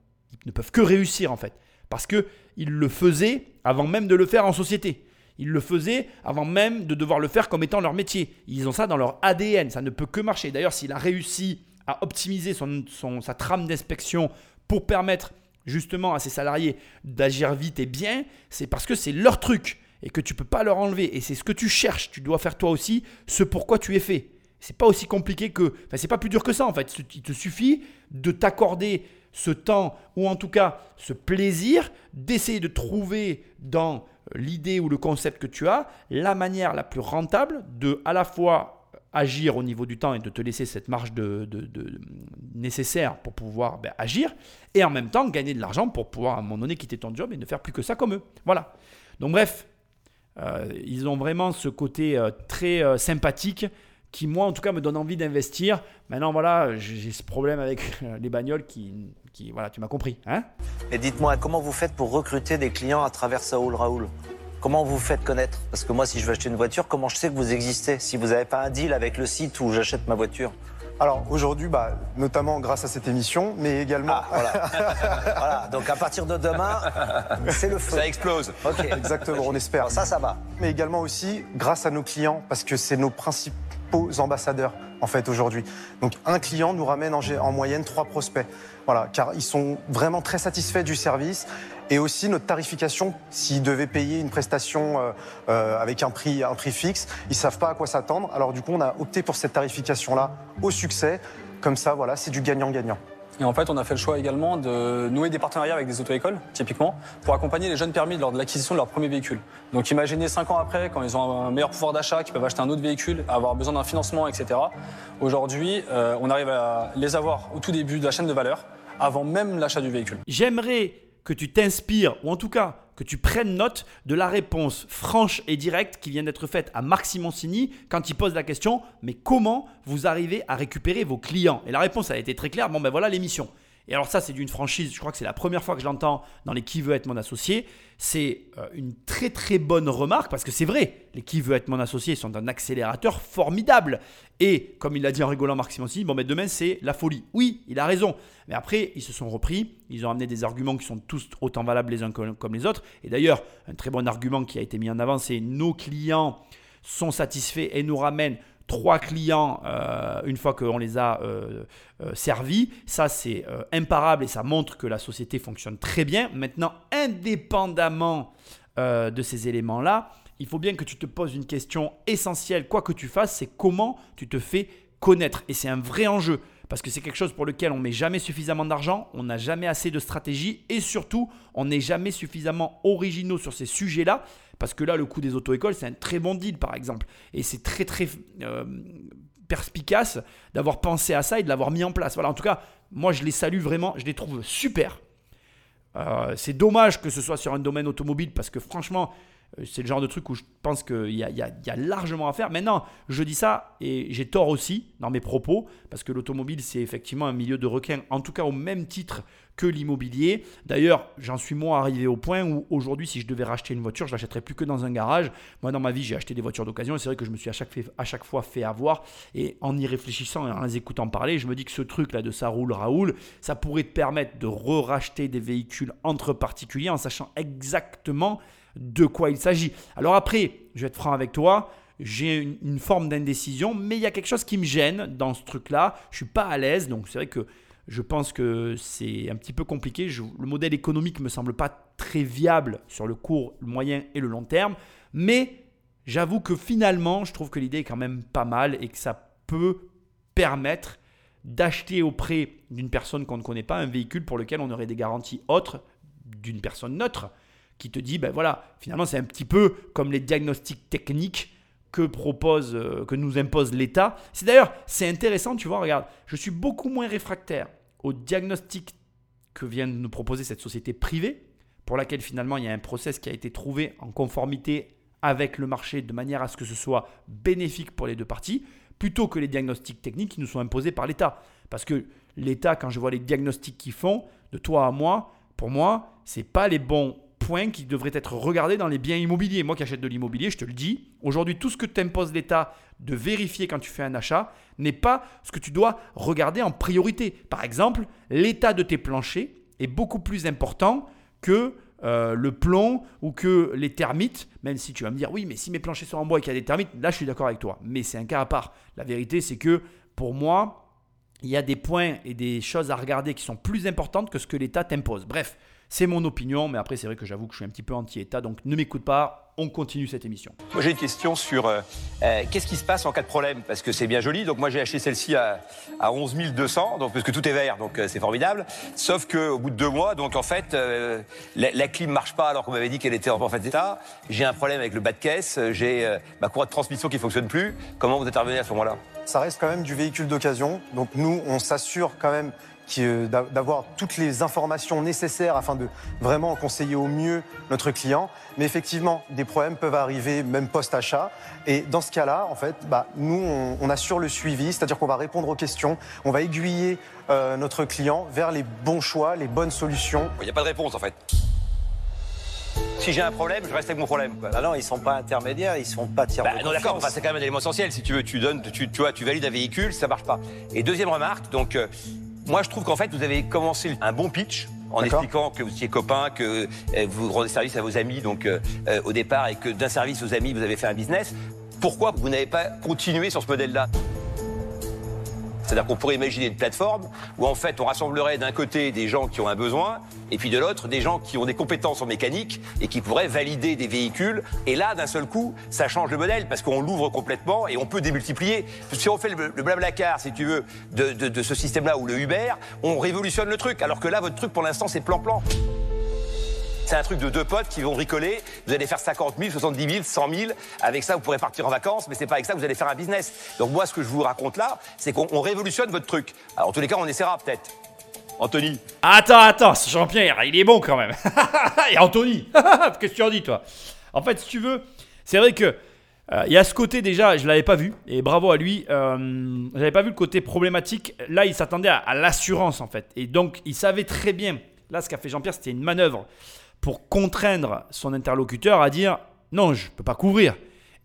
ne peuvent que réussir en fait. Parce qu'ils le faisaient avant même de le faire en société. Ils le faisaient avant même de devoir le faire comme étant leur métier. Ils ont ça dans leur ADN, ça ne peut que marcher. D'ailleurs, s'il a réussi à optimiser son, sa trame d'inspection pour permettre justement à ses salariés d'agir vite et bien, c'est parce que c'est leur truc et que tu peux pas leur enlever. Et c'est ce que tu cherches. Tu dois faire toi aussi ce pourquoi tu es fait. C'est pas aussi compliqué que. Enfin, c'est pas plus dur que ça en fait. Il te suffit de t'accorder ce temps ou en tout cas ce plaisir d'essayer de trouver dans l'idée ou le concept que tu as la manière la plus rentable de à la fois agir au niveau du temps et de te laisser cette marge de, nécessaire pour pouvoir ben, agir et en même temps gagner de l'argent pour pouvoir à un moment donné quitter ton job et ne faire plus que ça comme eux. Voilà. Donc bref, ils ont vraiment ce côté euh, très euh, sympathique qui, moi, en tout cas, me donne envie d'investir. Maintenant, voilà, j'ai ce problème avec les bagnoles qui, voilà, tu m'as compris. Hein? Et dites-moi, comment vous faites pour recruter des clients à travers Saoul Raoul? Comment vous faites connaître? Parce que moi, si je veux acheter une voiture, comment je sais que vous existez? Si vous n'avez pas un deal avec le site où j'achète ma voiture? Alors aujourd'hui, bah, notamment grâce à cette émission, mais également. Ah, voilà. Donc à partir de demain, c'est le feu. Ça explose. Ok. Exactement, on espère. ça, ça va. Mais également aussi grâce à nos clients, parce que c'est nos principaux ambassadeurs en fait aujourd'hui. Donc un client nous ramène en, en moyenne trois prospects. Voilà, car ils sont vraiment très satisfaits du service et aussi notre tarification, s'ils devaient payer une prestation euh, euh, avec un prix, un prix fixe, ils savent pas à quoi s'attendre. Alors du coup, on a opté pour cette tarification-là au succès. Comme ça, voilà, c'est du gagnant-gagnant. Et en fait, on a fait le choix également de nouer des partenariats avec des auto-écoles, typiquement, pour accompagner les jeunes permis lors de l'acquisition de leur premier véhicule. Donc imaginez 5 ans après, quand ils ont un meilleur pouvoir d'achat, qu'ils peuvent acheter un autre véhicule, avoir besoin d'un financement, etc. Aujourd'hui, euh, on arrive à les avoir au tout début de la chaîne de valeur, avant même l'achat du véhicule. J'aimerais que tu t'inspires, ou en tout cas que tu prennes note de la réponse franche et directe qui vient d'être faite à Marc Simoncini quand il pose la question Mais comment vous arrivez à récupérer vos clients? Et la réponse a été très claire Bon, ben voilà l'émission. Et alors, ça, c'est d'une franchise, je crois que c'est la première fois que je l'entends dans les Qui veut être mon associé. C'est euh, une très très bonne remarque parce que c'est vrai, les Qui veut être mon associé sont un accélérateur formidable. Et comme il l'a dit en rigolant Marc Simoncini, bon, mais demain, c'est la folie. Oui, il a raison. Mais après, ils se sont repris, ils ont amené des arguments qui sont tous autant valables les uns comme les autres. Et d'ailleurs, un très bon argument qui a été mis en avant, c'est nos clients sont satisfaits et nous ramènent trois clients euh, une fois qu'on les a euh, euh, servis. Ça, c'est imparable et ça montre que la société fonctionne très bien. Maintenant, indépendamment de ces éléments-là, il faut bien que tu te poses une question essentielle, quoi que tu fasses, c'est comment tu te fais connaître. Et c'est un vrai enjeu parce que c'est quelque chose pour lequel on met jamais suffisamment d'argent, on n'a jamais assez de stratégie et surtout, on n'est jamais suffisamment originaux sur ces sujets-là. Parce que là, le coût des auto-écoles, c'est un très bon deal, par exemple. Et c'est très, très euh, perspicace d'avoir pensé à ça et de l'avoir mis en place. Voilà, en tout cas, moi, je les salue vraiment, je les trouve super. Euh, c'est dommage que ce soit sur un domaine automobile parce que franchement, C'est le genre de truc où je pense qu'il y a, largement à faire. Maintenant, je dis ça et j'ai tort aussi dans mes propos, parce que l'automobile, c'est effectivement un milieu de requins, en tout cas au même titre que l'immobilier. D'ailleurs, j'en suis moi arrivé au point où aujourd'hui, si je devais racheter une voiture, je l'achèterais plus que dans un garage. Moi, dans ma vie, j'ai acheté des voitures d'occasion et c'est vrai que je me suis à chaque, fait- à chaque fois fait avoir. Et en y réfléchissant et en les écoutant parler, je me dis que ce truc-là de ça roule Raoul, ça pourrait te permettre de re-racheter des véhicules entre particuliers en sachant exactement de quoi il s'agit. Alors après, je vais être franc avec toi, j'ai une, forme d'indécision, mais il y a quelque chose qui me gêne dans ce truc-là. Je suis pas à l'aise, donc c'est vrai que je pense que c'est un petit peu compliqué. Le modèle économique me semble pas très viable sur le court, le moyen et le long terme, mais j'avoue que finalement, je trouve que l'idée est quand même pas mal et que ça peut permettre d'acheter auprès d'une personne qu'on ne connaît pas un véhicule pour lequel on aurait des garanties autres d'une personne neutre qui te dit ben voilà finalement c'est un petit peu comme les diagnostics techniques que propose euh, que nous impose l'État c'est d'ailleurs c'est intéressant tu vois regarde je suis beaucoup moins réfractaire aux diagnostics que vient de nous proposer cette société privée pour laquelle finalement il y a un process qui a été trouvé en conformité avec le marché de manière à ce que ce soit bénéfique pour les deux parties plutôt que les diagnostics techniques qui nous sont imposés par l'État. Parce que l'État, quand je vois les diagnostics qu'ils font, de toi à moi, pour moi, c'est pas les bons points qui devraient être regardés dans les biens immobiliers. Moi qui achète de l'immobilier, je te le dis, aujourd'hui, tout ce que t'impose l'État de vérifier quand tu fais un achat n'est pas ce que tu dois regarder en priorité. Par exemple, l'état de tes planchers est beaucoup plus important que euh, le plomb ou que les termites, même si tu vas me dire oui, mais si mes planchers sont en bois et qu'il y a des termites, là je suis d'accord avec toi. Mais c'est un cas à part. La vérité, c'est que pour moi, il y a des points et des choses à regarder qui sont plus importantes que ce que l'État t'impose. Bref, c'est mon opinion, mais après c'est vrai que j'avoue que je suis un petit peu anti-État, donc ne m'écoute pas, on continue cette émission. Moi, j'ai une question sur euh, euh, qu'est-ce qui se passe en cas de problème? Parce que c'est bien joli. Donc, moi, j'ai acheté celle-ci à, à 11 200, donc, parce que tout est vert, donc euh, c'est formidable. Sauf qu'au bout de deux mois, donc en fait, euh, la, la clim marche pas alors qu'on m'avait dit qu'elle était en parfait état. J'ai un problème avec le bas de caisse. J'ai euh, ma courroie de transmission qui fonctionne plus. Comment vous intervenez à ce moment-là? Ça reste quand même du véhicule d'occasion. Donc nous, on s'assure quand même d'avoir toutes les informations nécessaires afin de vraiment conseiller au mieux notre client. Mais effectivement, des problèmes peuvent arriver même post-achat. Et dans ce cas-là, en fait, bah, nous, on, on assure le suivi, c'est-à-dire qu'on va répondre aux questions, on va aiguiller euh, notre client vers les bons choix, les bonnes solutions. Il n'y a pas de réponse en fait. Si j'ai un problème, je reste avec mon problème. quoi. Bah non, ils sont pas intermédiaires, ils sont pas tiers Bah, de non d'accord, enfin, c'est quand même un élément essentiel. Si tu veux, tu donnes, tu, tu vois, tu valides un véhicule, ça marche pas. Et deuxième remarque, donc euh, moi je trouve qu'en fait vous avez commencé un bon pitch en expliquant que vous étiez copains, que euh, vous rendez service à vos amis donc euh, euh, au départ et que d'un service aux amis vous avez fait un business. Pourquoi vous n'avez pas continué sur ce modèle-là? C'est-à-dire qu'on pourrait imaginer une plateforme où en fait on rassemblerait d'un côté des gens qui ont un besoin et puis de l'autre des gens qui ont des compétences en mécanique et qui pourraient valider des véhicules. Et là, d'un seul coup, ça change le modèle parce qu'on l'ouvre complètement et on peut démultiplier. Si on fait le, le blablacar, si tu veux, de, de- de ce système-là ou le Uber, on révolutionne le truc. Alors que là, votre truc pour l'instant, c'est plan-plan. C'est un truc de deux potes qui vont bricoler. Vous allez faire 50 000, 70 000, 100 000. Avec ça, vous pourrez partir en vacances, mais c'est pas avec ça que vous allez faire un business. Donc moi, ce que je vous raconte là, c'est qu'on on révolutionne votre truc. Alors en tous les cas, on essaiera peut-être. Anthony. Attends, attends, Jean-Pierre, il est bon quand même. Et Anthony, qu'est-ce que tu en dis toi? En fait, si tu veux, c'est vrai que euh, il y a ce côté déjà, je l'avais pas vu, et bravo à lui. Euh, J'avais pas vu le côté problématique. Là, il s'attendait à, à l'assurance en fait, et donc il savait très bien. Là, ce qu'a fait Jean-Pierre, c'était une manœuvre pour contraindre son interlocuteur à dire non, je peux pas couvrir.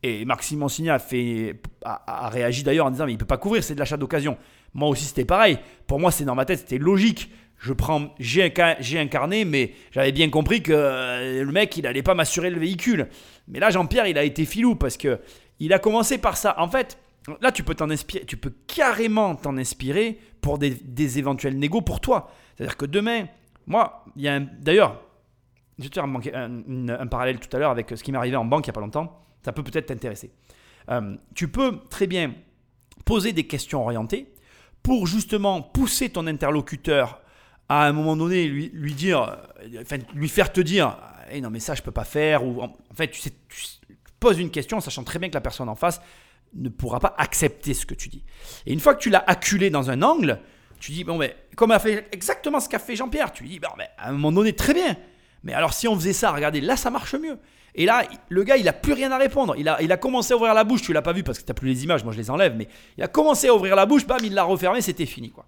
Et Marc Simoncini a, fait, a, réagi d'ailleurs en disant mais il peut pas couvrir, c'est de l'achat d'occasion. Moi aussi c'était pareil. Pour moi c'est dans ma tête, c'était logique. Je prends, j'ai inca- j'ai incarné, mais j'avais bien compris que euh, le mec il allait pas m'assurer le véhicule. Mais là Jean-Pierre il a été filou parce que il a commencé par ça. En fait, là tu peux t'en inspirer, tu peux carrément t'en inspirer pour des, des éventuels négos pour toi. C'est-à-dire que demain, moi, il y a d'ailleurs, je vais te faire un, parallèle tout à l'heure avec ce qui m'est arrivé en banque il n'y a pas longtemps. Ça peut peut-être t'intéresser. Euh, tu peux très bien poser des questions orientées pour justement pousser ton interlocuteur à un moment donné lui, lui dire, euh, enfin, lui faire te dire, Eh non mais ça je peux pas faire ou en, fait tu poses une question en sachant très bien que la personne en face ne pourra pas accepter ce que tu dis. Et une fois que tu l'as acculé dans un angle, tu dis bon mais comme a fait exactement ce qu'a fait Jean-Pierre, tu lui dis bon mais à un moment donné très bien, Mais alors si on faisait ça, regardez, là ça marche mieux. Et là, le gars, il a plus rien à répondre. Il a, il a commencé à ouvrir la bouche. Tu l'as pas vu parce que tu plus les images. Moi, je les enlève. Mais il a commencé à ouvrir la bouche. Bam, il l'a refermé. C'était fini, quoi.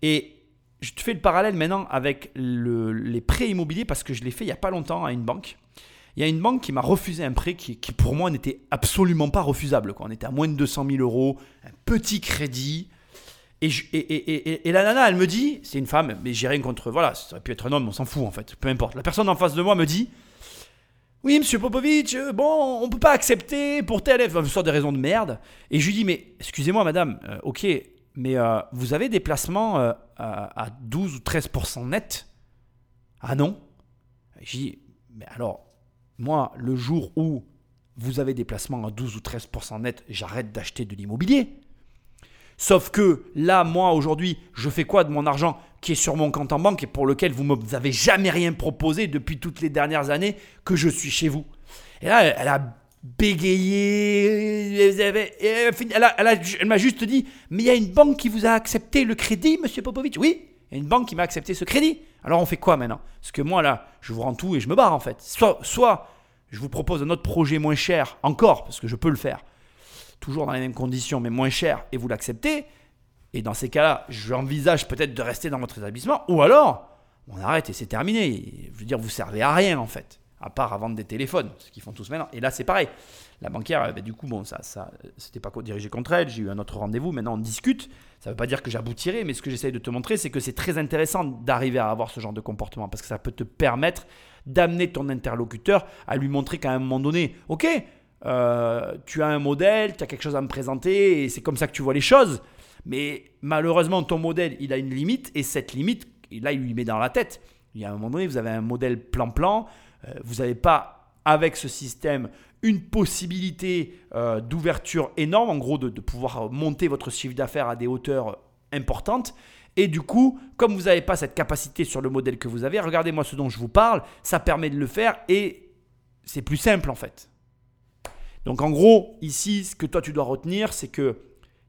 Et je te fais le parallèle maintenant avec le- les prêts immobiliers parce que je l'ai fait il y a pas longtemps à une banque. Il y a une banque qui m'a refusé un prêt qui, qui, pour moi n'était absolument pas refusable. Quoi. On était à moins de 200 000 euros, un petit crédit. Et, la nana, elle me dit, c'est une femme, mais j'ai rien contre. Voilà, ça aurait pu être un homme, on s'en fout en fait, peu importe. La personne en face de moi me dit Oui, monsieur Popovic, euh, bon, on peut pas accepter pour tel. Enfin, une sorte de raison de merde. Et je lui dis Mais excusez-moi, madame, euh, ok, mais euh, vous avez des placements euh, à, à 12 ou 13% net? Ah non Je dis Mais alors, moi, le jour où vous avez des placements à 12 ou 13% net, j'arrête d'acheter de l'immobilier. Sauf que là, moi, aujourd'hui, je fais quoi de mon argent qui est sur mon compte en banque et pour lequel vous ne m'avez jamais rien proposé depuis toutes les dernières années que je suis chez vous? Et là, elle, a bégayé. Elle m'a juste dit Mais il y a une banque qui vous a accepté le crédit, monsieur Popovic? Oui, il y a une banque qui m'a accepté ce crédit. Alors on fait quoi maintenant? Parce que moi, là, je vous rends tout et je me barre en fait. Soit, soit je vous propose un autre projet moins cher, encore, parce que je peux le faire toujours dans les mêmes conditions, mais moins cher, et vous l'acceptez, et dans ces cas-là, j'envisage peut-être de rester dans votre établissement, ou alors, on arrête et c'est terminé. Je veux dire, vous servez à rien en fait, à part à vendre des téléphones, ce qu'ils font tous maintenant. Et là, c'est pareil. La banquière, euh, bah, du coup, bon, ça, ça, c'était pas dirigé contre elle. J'ai eu un autre rendez-vous. Maintenant, on discute. Ça veut pas dire que j'aboutirai, mais ce que j'essaye de te montrer, c'est que c'est très intéressant d'arriver à avoir ce genre de comportement parce que ça peut te permettre d'amener ton interlocuteur à lui montrer qu'à un moment donné, ok, euh, tu as un modèle, tu as quelque chose à me présenter et c'est comme ça que tu vois les choses. Mais malheureusement, ton modèle, il a une limite et cette limite, là, il lui met dans la tête. Il y a un moment donné, vous avez un modèle plan-plan, euh, vous n'avez pas, avec ce système, une possibilité euh, d'ouverture énorme, en gros, de, de pouvoir monter votre chiffre d'affaires à des hauteurs importantes. Et du coup, comme vous n'avez pas cette capacité sur le modèle que vous avez, regardez-moi ce dont je vous parle, ça permet de le faire et c'est plus simple en fait. Donc en gros, ici, ce que toi tu dois retenir, c'est que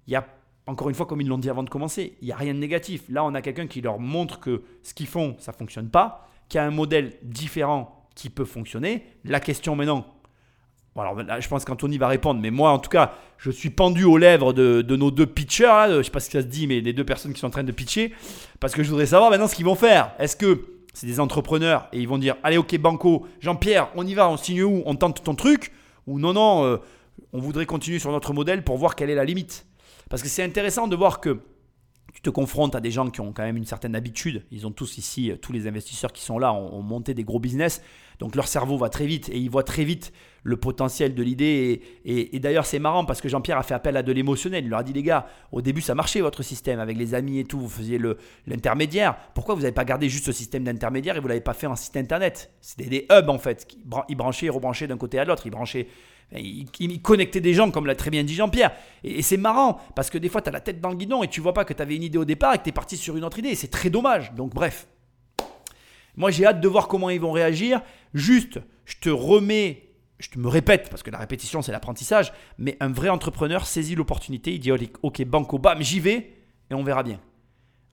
il y a, encore une fois, comme ils l'ont dit avant de commencer, il n'y a rien de négatif. Là, on a quelqu'un qui leur montre que ce qu'ils font, ça ne fonctionne pas, qui a un modèle différent qui peut fonctionner. La question maintenant, alors là, je pense qu'Anthony va répondre, mais moi, en tout cas, je suis pendu aux lèvres de, de nos deux pitchers, je ne sais pas si ça se dit, mais des deux personnes qui sont en train de pitcher, parce que je voudrais savoir maintenant ce qu'ils vont faire. Est-ce que c'est des entrepreneurs et ils vont dire, allez, ok, Banco, Jean-Pierre, on y va, on signe où, on tente ton truc, ou non, non, euh, on voudrait continuer sur notre modèle pour voir quelle est la limite. Parce que c'est intéressant de voir que tu te confrontes à des gens qui ont quand même une certaine habitude. Ils ont tous ici, euh, tous les investisseurs qui sont là, ont, ont monté des gros business. Donc leur cerveau va très vite et ils voient très vite le potentiel de l'idée. Et, d'ailleurs, c'est marrant parce que Jean-Pierre a fait appel à de l'émotionnel. Il leur a dit, les gars, au début, ça marchait votre système avec les amis et tout. Vous faisiez l'intermédiaire. Pourquoi vous n'avez pas gardé juste ce système d'intermédiaire et vous ne l'avez pas fait en site internet? C'était des hubs en fait. Ils branchaient et rebranchaient d'un côté à l'autre. Ils branchaient. Il, des gens, comme l'a très bien dit Jean-Pierre. Et, c'est marrant, parce que des fois, tu as la tête dans le guidon et tu vois pas que tu avais une idée au départ et que tu es parti sur une autre idée. C'est très dommage. Donc, bref. Moi, j'ai hâte de voir comment ils vont réagir. Juste, je te remets, je me répète, parce que la répétition, c'est l'apprentissage, mais un vrai entrepreneur saisit l'opportunité. Il dit Ok, banco, bam, j'y vais et on verra bien.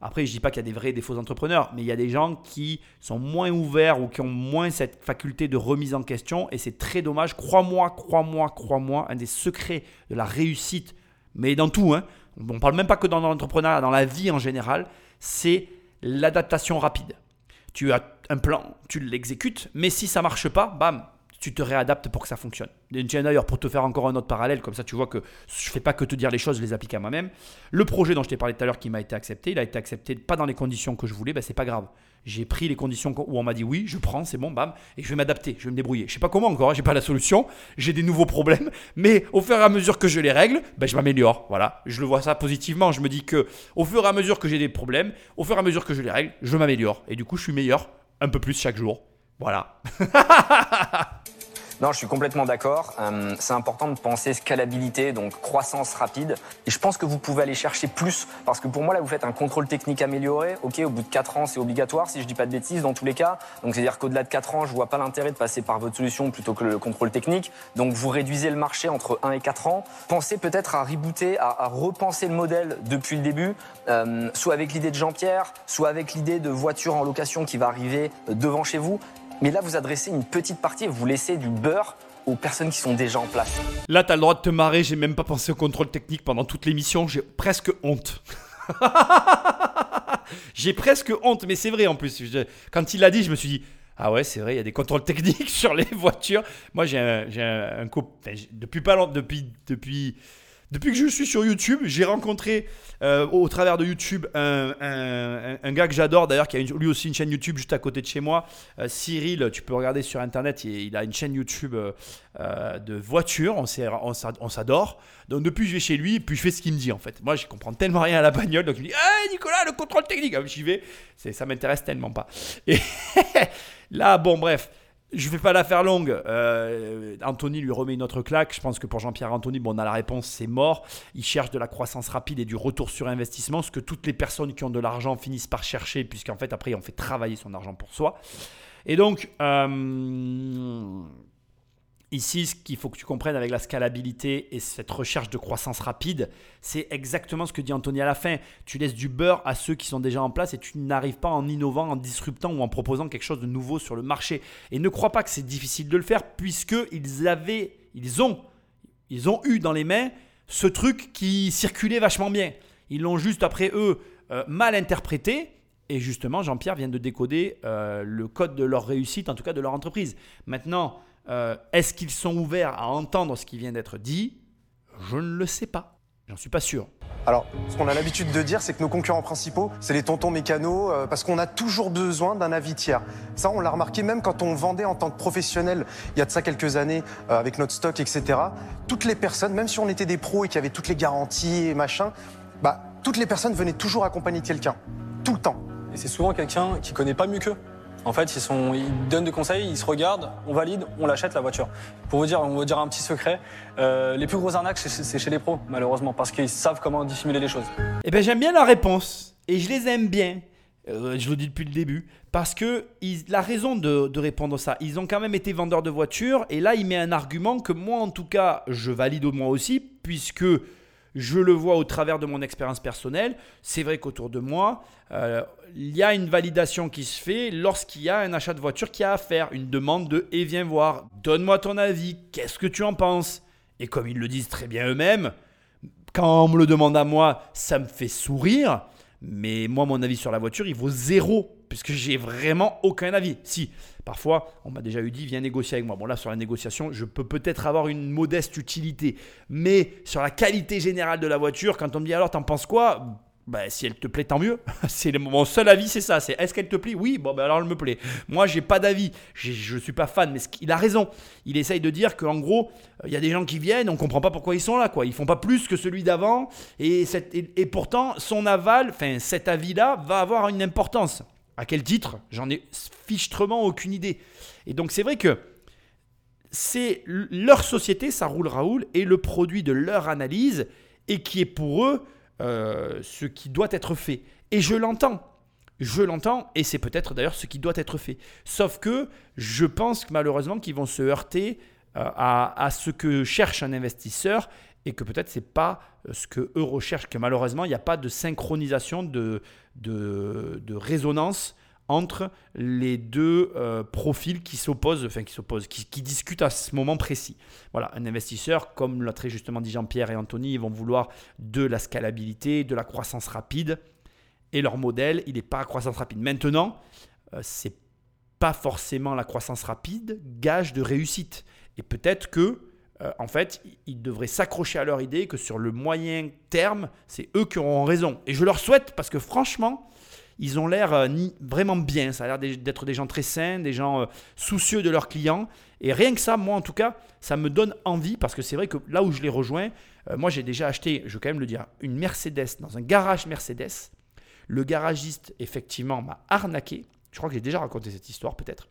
Après, je dis pas qu'il y a des vrais et des faux entrepreneurs, mais il y a des gens qui sont moins ouverts ou qui ont moins cette faculté de remise en question et c'est très dommage. Crois-moi, crois-moi, crois-moi, un des secrets de la réussite, mais dans tout, hein, on ne parle même pas que dans l'entrepreneuriat, dans la vie en général, c'est l'adaptation rapide. Tu as un plan, tu l'exécutes, mais si ça marche pas, bam, tu te réadaptes pour que ça fonctionne. Tiens, D'ailleurs, pour te faire encore un autre parallèle, comme ça tu vois que je fais pas que te dire les choses, je les applique à moi-même. Le projet dont je t'ai parlé tout à l'heure qui m'a été accepté, il a été accepté pas dans les conditions que je voulais, ben c'est pas grave. J'ai pris les conditions où on m'a dit oui, je prends, c'est bon, bam, et je vais m'adapter, je vais me débrouiller. Je sais pas comment encore, hein, j'ai pas la solution, j'ai des nouveaux problèmes, mais au fur et à mesure que je les règle, ben je m'améliore. Voilà, je le vois ça positivement. Je me dis que au fur et à mesure que j'ai des problèmes, au fur et à mesure que je les règle, je m'améliore, et du coup, je suis meilleur un peu plus chaque jour. Voilà. Non, je suis complètement d'accord. Euh, c'est important de penser scalabilité, donc croissance rapide. Et je pense que vous pouvez aller chercher plus. Parce que pour moi, là, vous faites un contrôle technique amélioré. OK, au bout de 4 ans, c'est obligatoire, si je dis pas de bêtises, dans tous les cas. Donc, c'est-à-dire qu'au-delà de 4 ans, je vois pas l'intérêt de passer par votre solution plutôt que le contrôle technique. Donc, vous réduisez le marché entre 1 et 4 ans. Pensez peut-être à rebooter, à, à repenser le modèle depuis le début, euh, soit avec l'idée de Jean-Pierre, soit avec l'idée de voiture en location qui va arriver euh, devant chez vous Mais là, vous adressez une petite partie et vous laissez du beurre aux personnes qui sont déjà en place. Là, t'as le droit de te marrer, j'ai même pas pensé au contrôle technique pendant toute l'émission, j'ai presque honte. j'ai presque honte, mais c'est vrai en plus. Quand il l'a dit, je me suis dit, ah ouais, c'est vrai, il y a des contrôles techniques sur les voitures. Moi, j'ai un, un, depuis pas longtemps, depuis, depuis que je suis sur YouTube, j'ai rencontré euh, au travers de YouTube un, gars que j'adore d'ailleurs, qui a lui aussi une chaîne YouTube juste à côté de chez moi. Euh, Cyril, tu peux regarder sur internet, il, a une chaîne YouTube euh, de voitures, on s'adore. Donc depuis, je vais chez lui, puis je fais ce qu'il me dit en fait. Moi, je comprends tellement rien à la bagnole, donc il me dit Hey Nicolas, le contrôle technique Ah, J'y vais, ça m'intéresse tellement pas. Et là, bon, bref. Je vais pas la faire longue. Euh, Anthony lui remet une autre claque. Je pense que pour Jean-Pierre Anthony, bon, on a la réponse, c'est mort. Il cherche de la croissance rapide et du retour sur investissement, ce que toutes les personnes qui ont de l'argent finissent par chercher, puisqu'en fait, après, on fait travailler son argent pour soi. Et donc, euh, Ici, ce qu'il faut que tu comprennes avec la scalabilité et cette recherche de croissance rapide, c'est exactement ce que dit Anthony à la fin. Tu laisses du beurre à ceux qui sont déjà en place et tu n'arrives pas en innovant, en disruptant ou en proposant quelque chose de nouveau sur le marché. Et ne crois pas que c'est difficile de le faire puisque ils avaient, ils ont, ils ont eu dans les mains ce truc qui circulait vachement bien. Ils l'ont juste après eux euh, mal interprété. Et justement, Jean-Pierre vient de décoder euh, le code de leur réussite, en tout cas de leur entreprise. Maintenant, euh, est-ce qu'ils sont ouverts à entendre ce qui vient d'être dit? Je ne le sais pas. J'en suis pas sûr. Alors, ce qu'on a l'habitude de dire, c'est que nos concurrents principaux, c'est les tontons mécanos, euh, parce qu'on a toujours besoin d'un avis tiers. Ça, on l'a remarqué même quand on vendait en tant que professionnel, il y a de ça quelques années, euh, avec notre stock, etc. Toutes les personnes, même si on était des pros et qu'il y avait toutes les garanties et machin, bah, toutes les personnes venaient toujours accompagner de quelqu'un. Tout le temps. Et c'est souvent quelqu'un qui connaît pas mieux qu'eux. En fait, ils, donnent des conseils, ils se regardent, on valide, on l'achète la voiture. Pour vous dire, on dire un petit secret, euh, les plus grosses arnaques, c'est- chez les pros, malheureusement, parce qu'ils savent comment dissimuler les choses. Eh bien, j'aime bien la réponse et je les aime bien. Euh, je le dis depuis le début. Parce que la raison de, de répondre ça, ils ont quand même été vendeurs de voitures et là, il met un argument que moi, en tout cas, je valide moi aussi, puisque je le vois au travers de mon expérience personnelle. C'est vrai qu'autour de moi, euh, il y a une validation qui se fait lorsqu'il y a un achat de voiture qui a à faire, une demande de et viens voir, donne-moi ton avis, qu'est-ce que tu en penses? Et comme ils le disent très bien eux-mêmes, quand on me le demande à moi, ça me fait sourire. Mais moi, mon avis sur la voiture, il vaut zéro, puisque j'ai vraiment aucun avis. Si, parfois, on m'a déjà eu dit, viens négocier avec moi. Bon, là, sur la négociation, je peux peut-être avoir une modeste utilité. Mais sur la qualité générale de la voiture, quand on me dit, alors, t'en penses quoi? Bah, si elle te plaît, tant mieux. C'est mon seul avis, c'est ça. C'est est-ce qu'elle te plaît? Oui, bon, bah, alors elle me plaît. Moi, j'ai pas d'avis. Je suis pas fan, mais qu'il a raison. Il essaye de dire qu'en gros, euh, il y a des gens qui viennent, on comprend pas pourquoi ils sont là, quoi. Ils font pas plus que celui d'avant, et, et, et pourtant, son aval, enfin, cet avis-là, va avoir une importance. À quel titre? J'en ai fichtrement aucune idée. Et donc, c'est vrai que c'est leur société, ça roule Raoul, est le produit de leur analyse et qui est pour eux euh, ce qui doit être fait. Et je l'entends. Je l'entends et c'est peut-être d'ailleurs ce qui doit être fait. Sauf que je pense que malheureusement qu'ils vont se heurter euh, à, à ce que cherche un investisseur et que peut-être c'est pas euh, ce que eux recherchent, que malheureusement il n'y a pas de synchronisation, de, de, de résonance entre les deux euh, profils qui s'opposent, enfin qui s'opposent, qui, discutent à ce moment précis. Voilà, un investisseur, comme l'a très justement dit Jean-Pierre et Anthony, ils vont vouloir de la scalabilité, de la croissance rapide, et leur modèle, il n'est pas à croissance rapide. Maintenant, euh, c'est pas forcément la croissance rapide gage de réussite. Et peut-être que, euh, en fait, ils devraient s'accrocher à leur idée que sur le moyen terme, c'est eux qui auront raison. Et je leur souhaite parce que franchement, ils ont l'air euh, vraiment bien. Ça a l'air d'être des gens très sains, des gens euh, soucieux de leurs clients. Et rien que ça, moi en tout cas, ça me donne envie parce que c'est vrai que là où je les rejoins, euh, moi j'ai déjà acheté, je veux quand même le dire, une Mercedes dans un garage Mercedes. Le garagiste, effectivement, m'a arnaqué. Je crois que j'ai déjà raconté cette histoire, peut-être.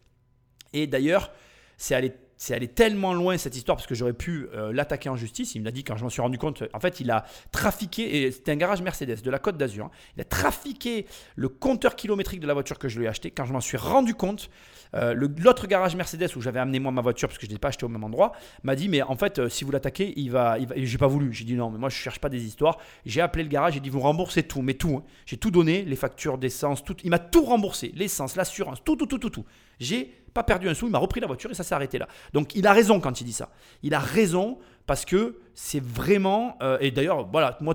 Et d'ailleurs, c'est allé, c'est allé tellement loin cette histoire parce que j'aurais pu euh, l'attaquer en justice. Il me l'a dit quand je m'en suis rendu compte. En fait, il a trafiqué, et c'était un garage Mercedes de la Côte d'Azur. hein. Il a trafiqué le compteur kilométrique de la voiture que je lui ai acheté. Quand je m'en suis rendu compte, euh, l'autre garage Mercedes où j'avais amené moi ma voiture parce que je ne l'ai pas acheté au même endroit m'a dit mais en fait euh, si vous l'attaquez il va, il va j'ai pas voulu j'ai dit non mais moi je cherche pas des histoires j'ai appelé le garage j'ai dit vous remboursez tout mais tout hein. j'ai tout donné les factures d'essence tout il m'a tout remboursé l'essence l'assurance tout tout tout tout tout j'ai pas perdu un sou, il m'a repris la voiture et ça s'est arrêté là. Donc il a raison quand il dit ça. Il a raison parce que c'est vraiment. euh, et d'ailleurs, voilà, moi,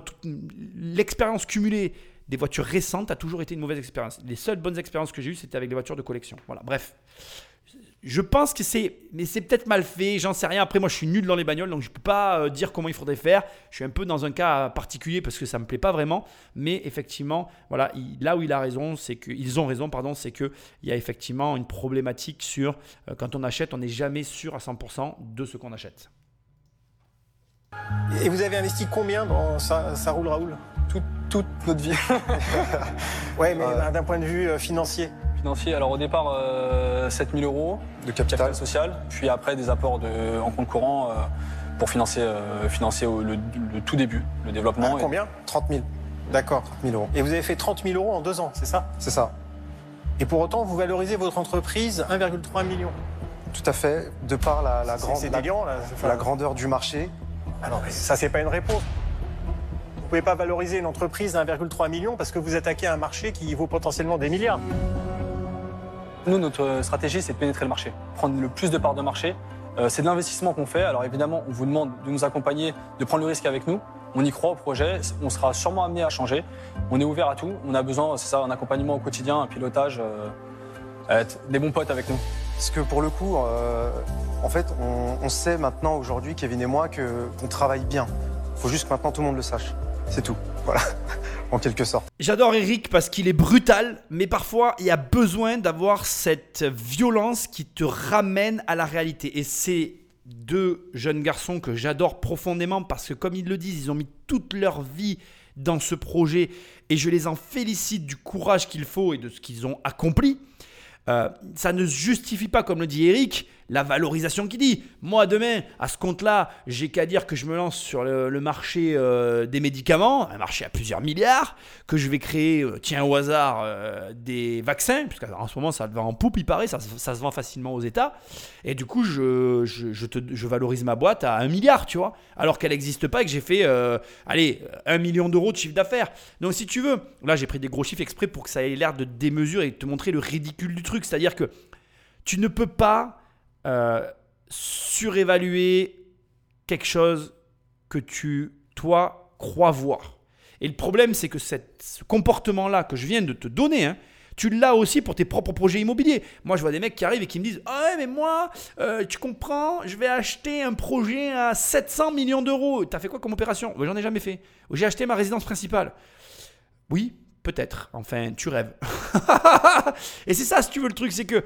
l'expérience cumulée des voitures récentes a toujours été une mauvaise expérience. Les seules bonnes expériences que j'ai eues, c'était avec des voitures de collection. Voilà, bref. Je pense que c'est, mais c'est peut-être mal fait, j'en sais rien. Après, moi, je suis nul dans les bagnoles, donc je peux pas euh, dire comment il faudrait faire. Je suis un peu dans un cas particulier parce que ça me plaît pas vraiment. Mais effectivement, voilà, il- là où il a raison, c'est que ils ont raison, pardon, c'est que il y a effectivement une problématique sur euh, quand on achète, on n'est jamais sûr à 100% de ce qu'on achète. Et vous avez investi combien dans ça, roule Raoul? Toute notre vie. Ouais, mais Ouais. d'un point de vue euh, financier. Financier, alors au départ, euh, 7000 euros De capital capital. social, puis après des apports de, en compte courant euh, pour financer, euh, financer au- le, le tout début, le développement. Ah, et- combien? 30 000. D'accord. 1000 euros. Et vous avez fait 30 000 euros en deux ans, c'est ça? C'est ça. Et pour autant, vous valorisez votre entreprise 1,3 million. Tout à fait. De par la, la, C'est- grande, c'est la, délirant, là. Enfin, la grandeur du marché, Ah non, mais ça, c'est pas une réponse. Vous pouvez pas valoriser une entreprise à 1,3 million parce que vous attaquez un marché qui vaut potentiellement des milliards. Nous, notre stratégie, c'est de pénétrer le marché, prendre le plus de parts de marché. Euh, c'est de l'investissement qu'on fait. Alors évidemment, on vous demande de nous accompagner, de prendre le risque avec nous. On y croit au projet. On sera sûrement amené à changer. On est ouvert à tout. On a besoin, c'est ça, un accompagnement au quotidien, un pilotage, euh, être des bons potes avec nous. Parce que pour le coup, euh, en fait, on, on sait maintenant aujourd'hui, Kevin et moi, que qu'on travaille bien. Il faut juste que maintenant tout le monde le sache. C'est tout. Voilà. en quelque sorte. J'adore Eric parce qu'il est brutal, mais parfois il y a besoin d'avoir cette violence qui te ramène à la réalité. Et c'est deux jeunes garçons que j'adore profondément parce que comme ils le disent, ils ont mis toute leur vie dans ce projet et je les en félicite du courage qu'il faut et de ce qu'ils ont accompli. Euh, ça ne justifie pas, comme le dit Eric, la valorisation qu'il dit. Moi, demain, à ce compte-là, j'ai qu'à dire que je me lance sur le, marché euh, des médicaments, un marché à plusieurs milliards, que je vais créer, euh, tiens au hasard, euh, des vaccins, puisqu'en ce moment, ça va en poupe, il paraît, ça, se- vend facilement aux États. Et du coup, je, je, te- je valorise ma boîte à un milliard, tu vois, alors qu'elle n'existe pas et que j'ai fait, allez, un million d'euros de chiffre d'affaires. Donc, si tu veux, là, j'ai pris des gros chiffres exprès pour que ça ait l'air de démesure et de te montrer le ridicule du truc. C'est-à-dire que tu ne peux pas euh, surévaluer quelque chose que tu, toi, crois voir. Et le problème, c'est que ce comportement-là que je viens de te donner, hein, tu l'as aussi pour tes propres projets immobiliers. Moi, je vois des mecs qui arrivent et qui me disent Ah ouais, mais moi, euh, tu comprends, je vais acheter un projet à 700 millions d'euros. T'as fait quoi comme opération? J'en ai jamais fait. J'ai acheté ma résidence principale. Oui, peut-être. Enfin, tu rêves. et c'est ça, si tu veux, le truc, c'est que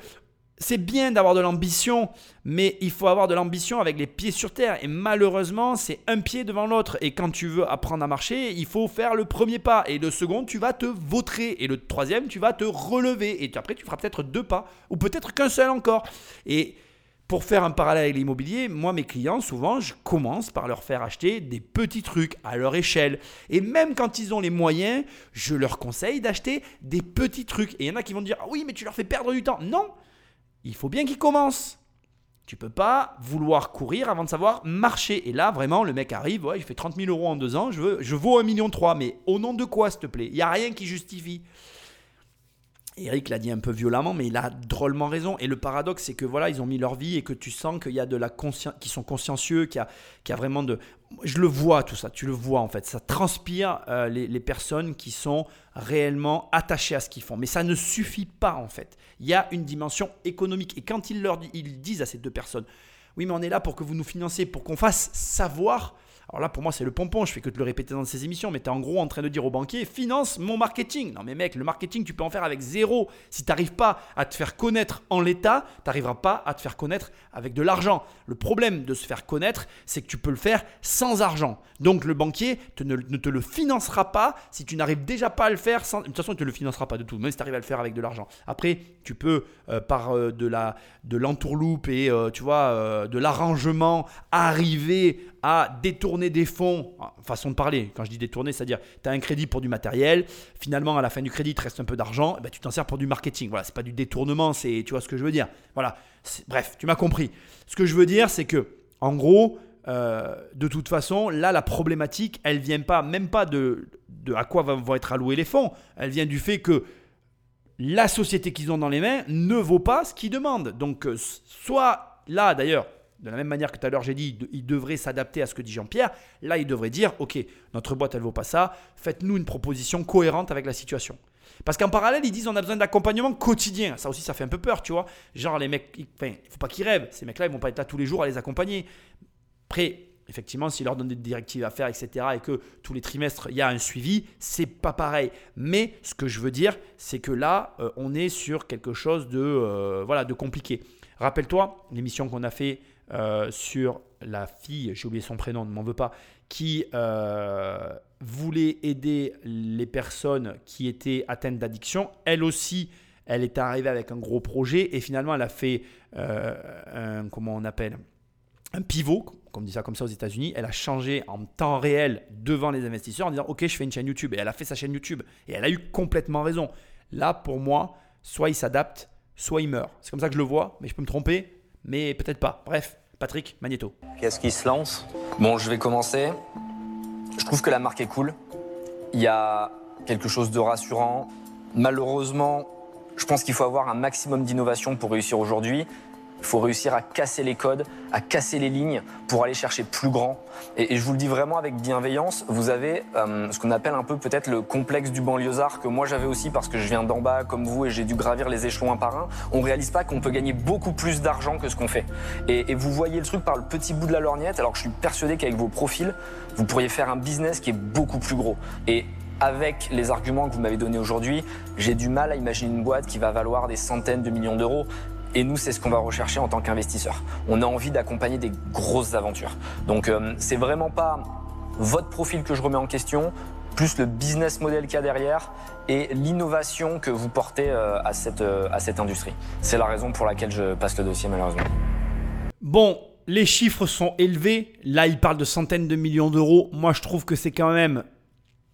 c'est bien d'avoir de l'ambition, mais il faut avoir de l'ambition avec les pieds sur terre. Et malheureusement, c'est un pied devant l'autre. Et quand tu veux apprendre à marcher, il faut faire le premier pas. Et le second, tu vas te vautrer. Et le troisième, tu vas te relever. Et après, tu feras peut-être deux pas. Ou peut-être qu'un seul encore. Et pour faire un parallèle avec l'immobilier, moi, mes clients, souvent, je commence par leur faire acheter des petits trucs à leur échelle. Et même quand ils ont les moyens, je leur conseille d'acheter des petits trucs. Et il y en a qui vont dire, ah oui, mais tu leur fais perdre du temps. Non, il faut bien qu'ils commencent. Tu peux pas vouloir courir avant de savoir marcher. Et là, vraiment, le mec arrive, ouais, il fait 30 000 euros en deux ans, je, veux, je vaux 1,3 million. Mais au nom de quoi, s'il te plaît? Il n'y a rien qui justifie. Eric l'a dit un peu violemment, mais il a drôlement raison. Et le paradoxe, c'est que voilà, ils ont mis leur vie et que tu sens qu'il y a de la conscience, qu'ils sont consciencieux, qu'il qu'il y a vraiment de. Je le vois tout ça, tu le vois en fait. Ça transpire euh, les, personnes qui sont réellement attachées à ce qu'ils font. Mais ça ne suffit pas en fait. Il y a une dimension économique. Et quand ils leur ils disent à ces deux personnes, oui, mais on est là pour que vous nous financiez, pour qu'on fasse savoir. Alors là, pour moi, c'est le pompon. Je fais que de le répéter dans ces émissions, mais tu es en gros en train de dire au banquier finance mon marketing. Non, mais mec, le marketing, tu peux en faire avec zéro. Si tu n'arrives pas à te faire connaître en l'état, tu n'arriveras pas à te faire connaître avec de l'argent. Le problème de se faire connaître, c'est que tu peux le faire sans argent. Donc le banquier te ne, te le financera pas si tu n'arrives déjà pas à le faire. Sans... De toute façon, il ne te le financera pas de tout, même si tu arrives à le faire avec de l'argent. Après, tu peux, euh, par euh, de l'entourloupe et euh, tu vois, euh, de l'arrangement, arriver à détourner des fonds, façon de parler, quand je dis détourner, c'est-à-dire tu as un crédit pour du matériel, finalement à la fin du crédit, il te reste un peu d'argent, eh ben, tu t'en sers pour du marketing. Voilà, c'est pas du détournement, c'est tu vois ce que je veux dire. Voilà, bref, tu m'as compris. Ce que je veux dire, c'est que en gros, euh, de toute façon, là, la problématique, elle vient pas, même pas de, de à quoi vont vont être alloués les fonds. Elle vient du fait que la société qu'ils ont dans les mains ne vaut pas ce qu'ils demandent. Donc, euh, soit là, d'ailleurs, de la même manière que tout à l'heure j'ai dit, il devrait s'adapter à ce que dit Jean-Pierre. Là, il devrait dire, ok, notre boîte elle vaut pas ça. Faites-nous une proposition cohérente avec la situation. Parce qu'en parallèle, ils disent on a besoin d'accompagnement quotidien. Ça aussi, ça fait un peu peur, tu vois. Genre les mecs, il faut pas qu'ils rêvent. Ces mecs-là, ils vont pas être là tous les jours à les accompagner. Après, effectivement, s'ils leur donnent des directives à faire, etc., et que tous les trimestres, il y a un suivi, c'est pas pareil. Mais ce que je veux dire, c'est que là, euh, on est sur quelque chose de, euh, voilà, de compliqué. Rappelle-toi l'émission qu'on a fait euh, sur la fille, j'ai oublié son prénom, ne m'en veux pas, qui voulait aider les personnes qui étaient atteintes d'addiction. Elle aussi, elle est arrivée avec un gros projet et finalement, elle a fait un, comment on appelle, un pivot, comme on dit ça comme ça aux États-Unis, elle a changé en temps réel devant les investisseurs en disant Ok, je fais une chaîne YouTube. Et elle a fait sa chaîne YouTube. Et elle a eu complètement raison. Là, pour moi, soit il s'adapte, soit il meurt. C'est comme ça que je le vois, mais je peux me tromper, mais peut-être pas. Bref, Patrick Magneto. Qu'est-ce qui se lance? Bon, je vais commencer. Je trouve que la marque est cool. Il y a quelque chose de rassurant. Malheureusement, je pense qu'il faut avoir un maximum d'innovation pour réussir aujourd'hui. Il faut réussir à casser les codes, à casser les lignes pour aller chercher plus grand. Et, je vous le dis vraiment avec bienveillance, vous avez euh, ce qu'on appelle un peu peut-être le complexe du banlieusard que moi j'avais aussi parce que je viens d'en bas comme vous et j'ai dû gravir les échelons un par un. On réalise pas qu'on peut gagner beaucoup plus d'argent que ce qu'on fait. Et, et vous voyez le truc par le petit bout de la lorgnette alors que je suis persuadé qu'avec vos profils, vous pourriez faire un business qui est beaucoup plus gros. Et avec les arguments que vous m'avez donnés aujourd'hui, j'ai du mal à imaginer une boîte qui va valoir des centaines de millions d'euros. Et nous, c'est ce qu'on va rechercher en tant qu'investisseur. On a envie d'accompagner des grosses aventures. Donc, euh, c'est vraiment pas votre profil que je remets en question, plus le business model qu'il y a derrière et l'innovation que vous portez euh, à, cette, euh, à cette industrie. C'est la raison pour laquelle je passe le dossier, malheureusement. Bon, les chiffres sont élevés. Là, il parle de centaines de millions d'euros. Moi, je trouve que c'est quand même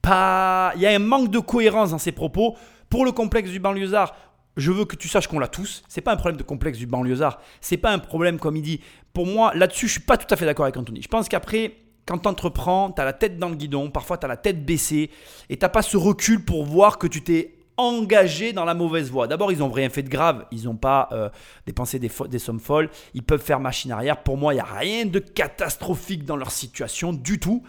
pas. Il y a un manque de cohérence dans ses propos. Pour le complexe du banlieusard, je veux que tu saches qu'on l'a tous. C'est pas un problème de complexe du banlieusard. C'est pas un problème, comme il dit. Pour moi, là-dessus, je suis pas tout à fait d'accord avec Anthony. Je pense qu'après, quand tu entreprends, tu as la tête dans le guidon, parfois tu as la tête baissée, et tu pas ce recul pour voir que tu t'es engagé dans la mauvaise voie. D'abord, ils n'ont rien fait de grave, ils n'ont pas euh, dépensé des, des, sommes folles, ils peuvent faire machine arrière. Pour moi, il n'y a rien de catastrophique dans leur situation du tout.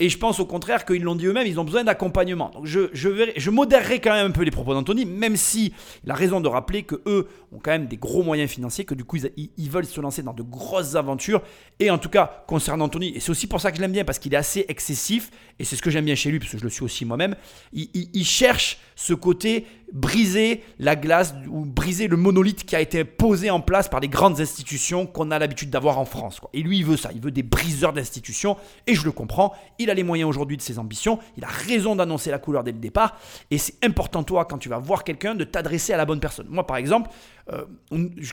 Et je pense au contraire qu'ils l'ont dit eux-mêmes, ils ont besoin d'accompagnement. Donc je, modérerai quand même un peu les propos d'Anthony, même si il a raison de rappeler que eux ont quand même des gros moyens financiers, que du coup ils, veulent se lancer dans de grosses aventures. Et en tout cas, concernant Anthony, et c'est aussi pour ça que je l'aime bien, parce qu'il est assez excessif, et c'est ce que j'aime bien chez lui, parce que je le suis aussi moi-même, il cherche ce côté briser la glace ou briser le monolithe qui a été posé en place par les grandes institutions qu'on a l'habitude d'avoir en France. Et lui, il veut ça, il veut des briseurs d'institutions, et je le comprends, il a les moyens aujourd'hui de ses ambitions, il a raison d'annoncer la couleur dès le départ, et c'est important, toi, quand tu vas voir quelqu'un, de t'adresser à la bonne personne. Moi, par exemple, euh,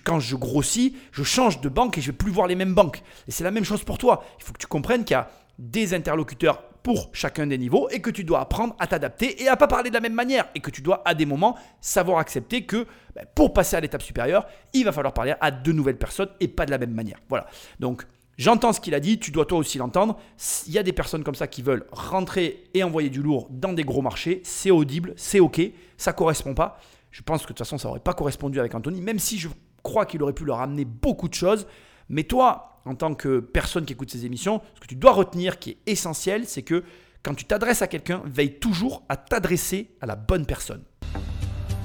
quand je grossis, je change de banque et je vais plus voir les mêmes banques. Et c'est la même chose pour toi. Il faut que tu comprennes qu'il y a des interlocuteurs pour chacun des niveaux et que tu dois apprendre à t'adapter et à pas parler de la même manière et que tu dois à des moments savoir accepter que ben, pour passer à l'étape supérieure, il va falloir parler à de nouvelles personnes et pas de la même manière. Voilà. Donc J'entends ce qu'il a dit, tu dois toi aussi l'entendre. Il y a des personnes comme ça qui veulent rentrer et envoyer du lourd dans des gros marchés, c'est audible, c'est ok, ça correspond pas. Je pense que de toute façon ça n'aurait pas correspondu avec Anthony, même si je crois qu'il aurait pu leur amener beaucoup de choses. Mais toi, en tant que personne qui écoute ces émissions, ce que tu dois retenir qui est essentiel, c'est que quand tu t'adresses à quelqu'un, veille toujours à t'adresser à la bonne personne.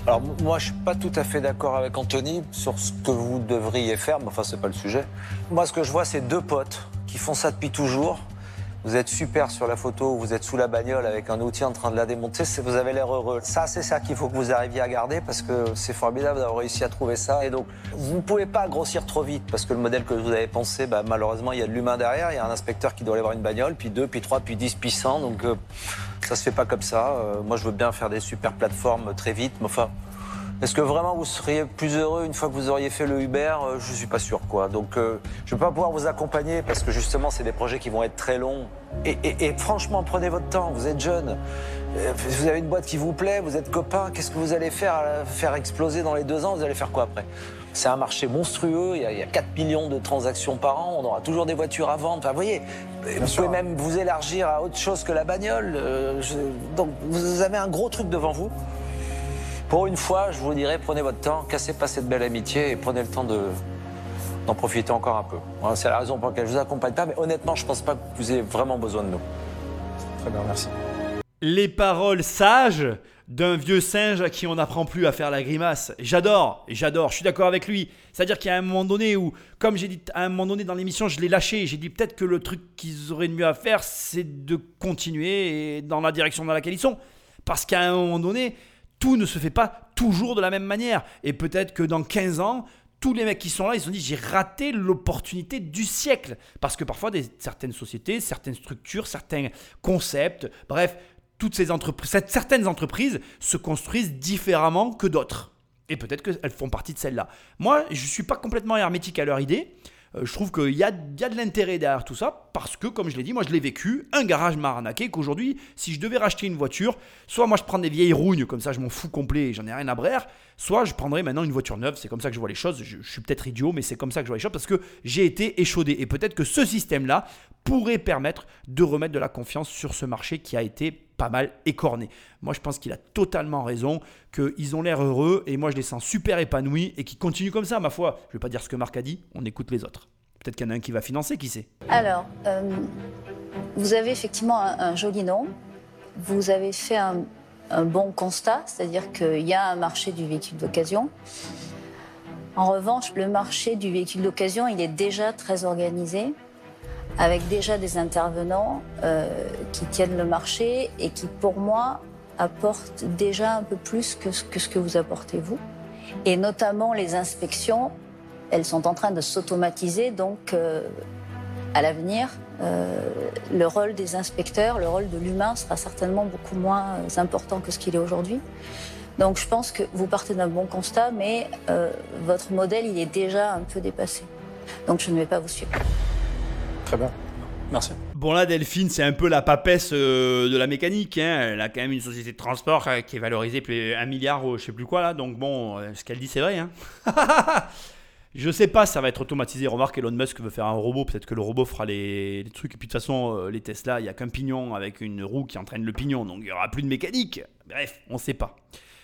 Alors moi je suis pas tout à fait d'accord avec Anthony sur ce que vous devriez faire, mais enfin c'est pas le sujet. Moi ce que je vois c'est deux potes qui font ça depuis toujours vous êtes super sur la photo, vous êtes sous la bagnole avec un outil en train de la démonter, vous avez l'air heureux. Ça, c'est ça qu'il faut que vous arriviez à garder parce que c'est formidable d'avoir réussi à trouver ça. Et donc, vous ne pouvez pas grossir trop vite parce que le modèle que vous avez pensé, bah, malheureusement, il y a de l'humain derrière. Il y a un inspecteur qui doit aller voir une bagnole, puis deux, puis trois, puis dix, puis cent. Donc, euh, ça se fait pas comme ça. Euh, moi, je veux bien faire des super plateformes très vite, mais enfin, est-ce que vraiment vous seriez plus heureux une fois que vous auriez fait le Uber? Euh, Je suis pas sûr, quoi. Donc, euh, je ne vais pas pouvoir vous accompagner parce que justement, c'est des projets qui vont être très longs. Et, franchement, prenez votre temps. Vous êtes jeune. Euh, vous avez une boîte qui vous plaît. Vous êtes copain. Qu'est-ce que vous allez faire Faire exploser dans les deux ans? Vous allez faire quoi après? C'est un marché monstrueux, il y, a, 4 millions de transactions par an, on aura toujours des voitures à vendre. Enfin, vous voyez, vous pouvez même vous élargir à autre chose que la bagnole. donc, vous avez un gros truc devant vous. Pour une fois, je vous dirais, prenez votre temps, cassez pas cette belle amitié et prenez le temps de d'en profiter encore un peu. Voilà, C'est la raison pour laquelle je vous accompagne pas, mais honnêtement, je pense pas que vous ayez vraiment besoin de nous. Très bien, merci. Les paroles sages d'un vieux singe à qui on n'apprend plus à faire la grimace. J'adore, j'adore, je suis d'accord avec lui. C'est-à-dire qu'il y a un moment donné où, comme j'ai dit à un moment donné dans l'émission, je l'ai lâché. J'ai dit peut-être que le truc qu'ils auraient de mieux à faire, c'est de continuer dans la direction dans laquelle ils sont. Parce qu'à un moment donné, tout ne se fait pas toujours de la même manière. Et peut-être que dans 15 ans, tous les mecs qui sont là, ils se sont dit j'ai raté l'opportunité du siècle. Parce que parfois, des, certaines sociétés, certaines structures, certains concepts, bref, toutes ces entreprises, certaines entreprises se construisent différemment que d'autres. Et peut-être qu'elles font partie de celles-là. Moi, je ne suis pas complètement hermétique à leur idée. Euh, je trouve qu'il y a, de l'intérêt derrière tout ça parce que, comme je l'ai dit, moi je l'ai vécu. Un garage m'a arnaqué qu'aujourd'hui, si je devais racheter une voiture, soit moi je prends des vieilles rouignes, comme ça je m'en fous complet et j'en ai rien à brère, soit je prendrais maintenant une voiture neuve. C'est comme ça que je vois les choses. Je suis peut-être idiot, mais c'est comme ça que je vois les choses parce que j'ai été échaudé. Et peut-être que ce système-là pourrait permettre de remettre de la confiance sur ce marché qui a été pas mal écorné. Moi, je pense qu'il a totalement raison, qu'ils ont l'air heureux et moi, je les sens super épanouis et qu'ils continuent comme ça, ma foi. Je ne vais pas dire ce que Marc a dit, on écoute les autres. Peut-être qu'il y en a un qui va financer, qui sait. Alors, euh, vous avez effectivement un, joli nom. Vous avez fait un, un bon constat, c'est-à-dire qu'il y a un marché du véhicule d'occasion. En revanche, le marché du véhicule d'occasion, il est déjà très organisé, avec déjà des intervenants euh, qui tiennent le marché et qui, pour moi, apportent déjà un peu plus que ce que, vous apportez vous. Et notamment les inspections, elles sont en train de s'automatiser, donc euh, à l'avenir, euh, le rôle des inspecteurs, le rôle de l'humain sera certainement beaucoup moins important que ce qu'il est aujourd'hui. Donc je pense que vous partez d'un bon constat, mais votre modèle, il est déjà un peu dépassé. Donc je ne vais pas vous suivre. Très bien. Merci. Bon là, Delphine, c'est un peu la papesse euh, de la mécanique. hein. Elle a quand même une société de transport euh, qui est valorisée plus un milliard, ou je sais plus quoi là. Donc bon, euh, ce qu'elle dit, c'est vrai. Hein. je sais pas, ça va être automatisé. Remarque, Elon Musk veut faire un robot. Peut-être que le robot fera les, trucs. Et puis de toute façon, les Tesla, il y a qu'un pignon avec une roue qui entraîne le pignon. Donc il y aura plus de mécanique. Bref, on sait pas.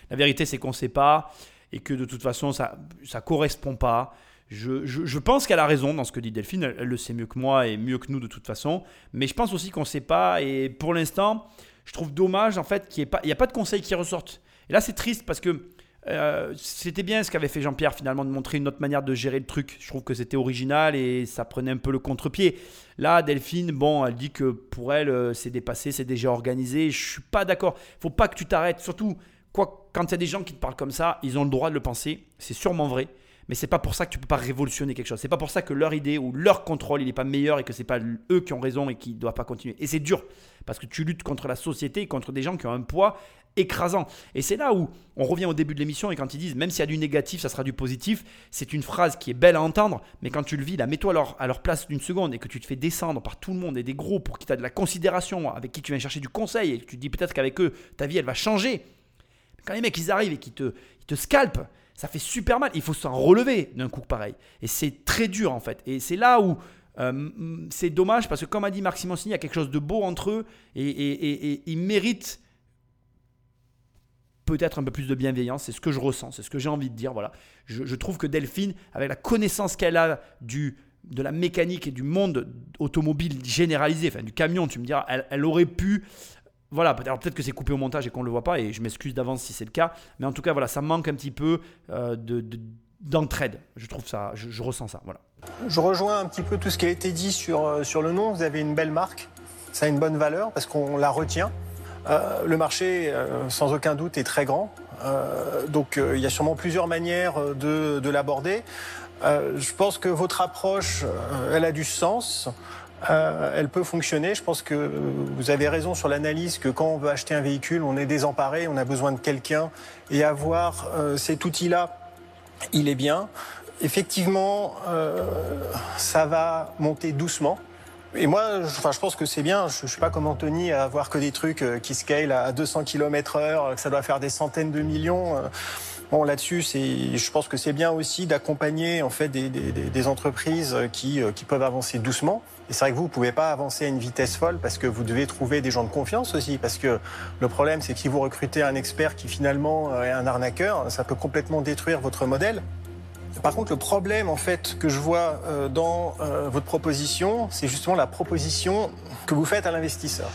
La vérité, c'est qu'on sait pas et que de toute façon, ça ça correspond pas. Je, pense qu'elle a raison dans ce que dit Delphine, elle, le sait mieux que moi et mieux que nous de toute façon, mais je pense aussi qu'on ne sait pas, et pour l'instant, je trouve dommage en fait qu'il n'y ait, pas- il de conseils qui ressortent. Et là c'est triste parce que euh, c'était bien ce qu'avait fait Jean-Pierre finalement de montrer une autre manière de gérer le truc. Je trouve que c'était original et ça prenait un peu le contre-pied. Là, Delphine, bon, elle dit que pour elle, euh, c'est dépassé, c'est déjà organisé. Je suis pas d'accord. Faut pas que tu t'arrêtes. Surtout, quand il y a des gens qui te parlent comme ça, ils ont le droit de le penser. C'est sûrement vrai. Mais c'est pas pour ça que tu peux pas révolutionner quelque chose. C'est pas pour ça que leur idée ou leur contrôle il n'est pas meilleur et que c'est pas eux qui ont raison et qui doivent pas continuer. Et c'est dur parce que tu luttes contre la société et contre des gens qui ont un poids écrasant. Et c'est là où on revient au début de l'émission et quand ils disent même s'il y a du négatif, ça sera du positif, c'est une phrase qui est belle à entendre, mais quand tu le vis, là, mets-toi à leur, à leur place d'une seconde et que tu te fais descendre par tout le monde et des gros pour qui tu as de la considération, avec qui tu viens chercher du conseil et que tu te dis peut-être qu'avec eux, ta vie elle va changer. Quand les mecs ils arrivent et qu'ils te, ils te scalpent, ça fait super mal. Il faut s'en relever d'un coup pareil. Et c'est très dur en fait. Et c'est là où euh, c'est dommage parce que comme a dit Marc Simoncini, il y a quelque chose de beau entre eux et, ils méritent peut-être un peu plus de bienveillance. C'est ce que je ressens, c'est ce que j'ai envie de dire. Voilà. Je, trouve que Delphine, avec la connaissance qu'elle a du de la mécanique et du monde automobile généralisé, enfin du camion, tu me diras, elle aurait pu voilà, alors peut-être que c'est coupé au montage et qu'on ne le voit pas, et je m'excuse d'avance si c'est le cas, mais en tout cas, voilà, ça manque un petit peu euh, de, de- d'entraide. Je trouve ça, je, ressens ça, voilà. Je rejoins un petit peu tout ce qui a été dit sur, euh, sur le nom. Vous avez une belle marque, ça a une bonne valeur parce qu'on la retient. Euh, le marché, sans aucun doute, est très grand. Donc il y a sûrement plusieurs manières de, de l'aborder. Je pense que votre approche, elle a du sens. Euh, elle peut fonctionner. Je pense que vous avez raison sur l'analyse que quand on veut acheter un véhicule, on est désemparé, on a besoin de quelqu'un et avoir euh, cet outil-là, il est bien. Effectivement, euh, ça va monter doucement. Et moi, je, enfin, je pense que c'est bien. Je ne suis pas comme Anthony à avoir que des trucs euh, qui scale à 200 km/h, que ça doit faire des centaines de millions. Euh. Bon, là-dessus, je pense que c'est bien aussi d'accompagner en fait des, entreprises qui, euh, qui peuvent avancer doucement. Et c'est vrai que vous, vous pouvez pas avancer à une vitesse folle parce que vous devez trouver des gens de confiance aussi. Parce que le problème, c'est que si vous recrutez un expert qui finalement euh, est un arnaqueur, ça peut complètement détruire votre modèle. Par contre, le problème en fait que je vois euh, dans euh, votre proposition, c'est justement la proposition que vous faites à l'investisseur.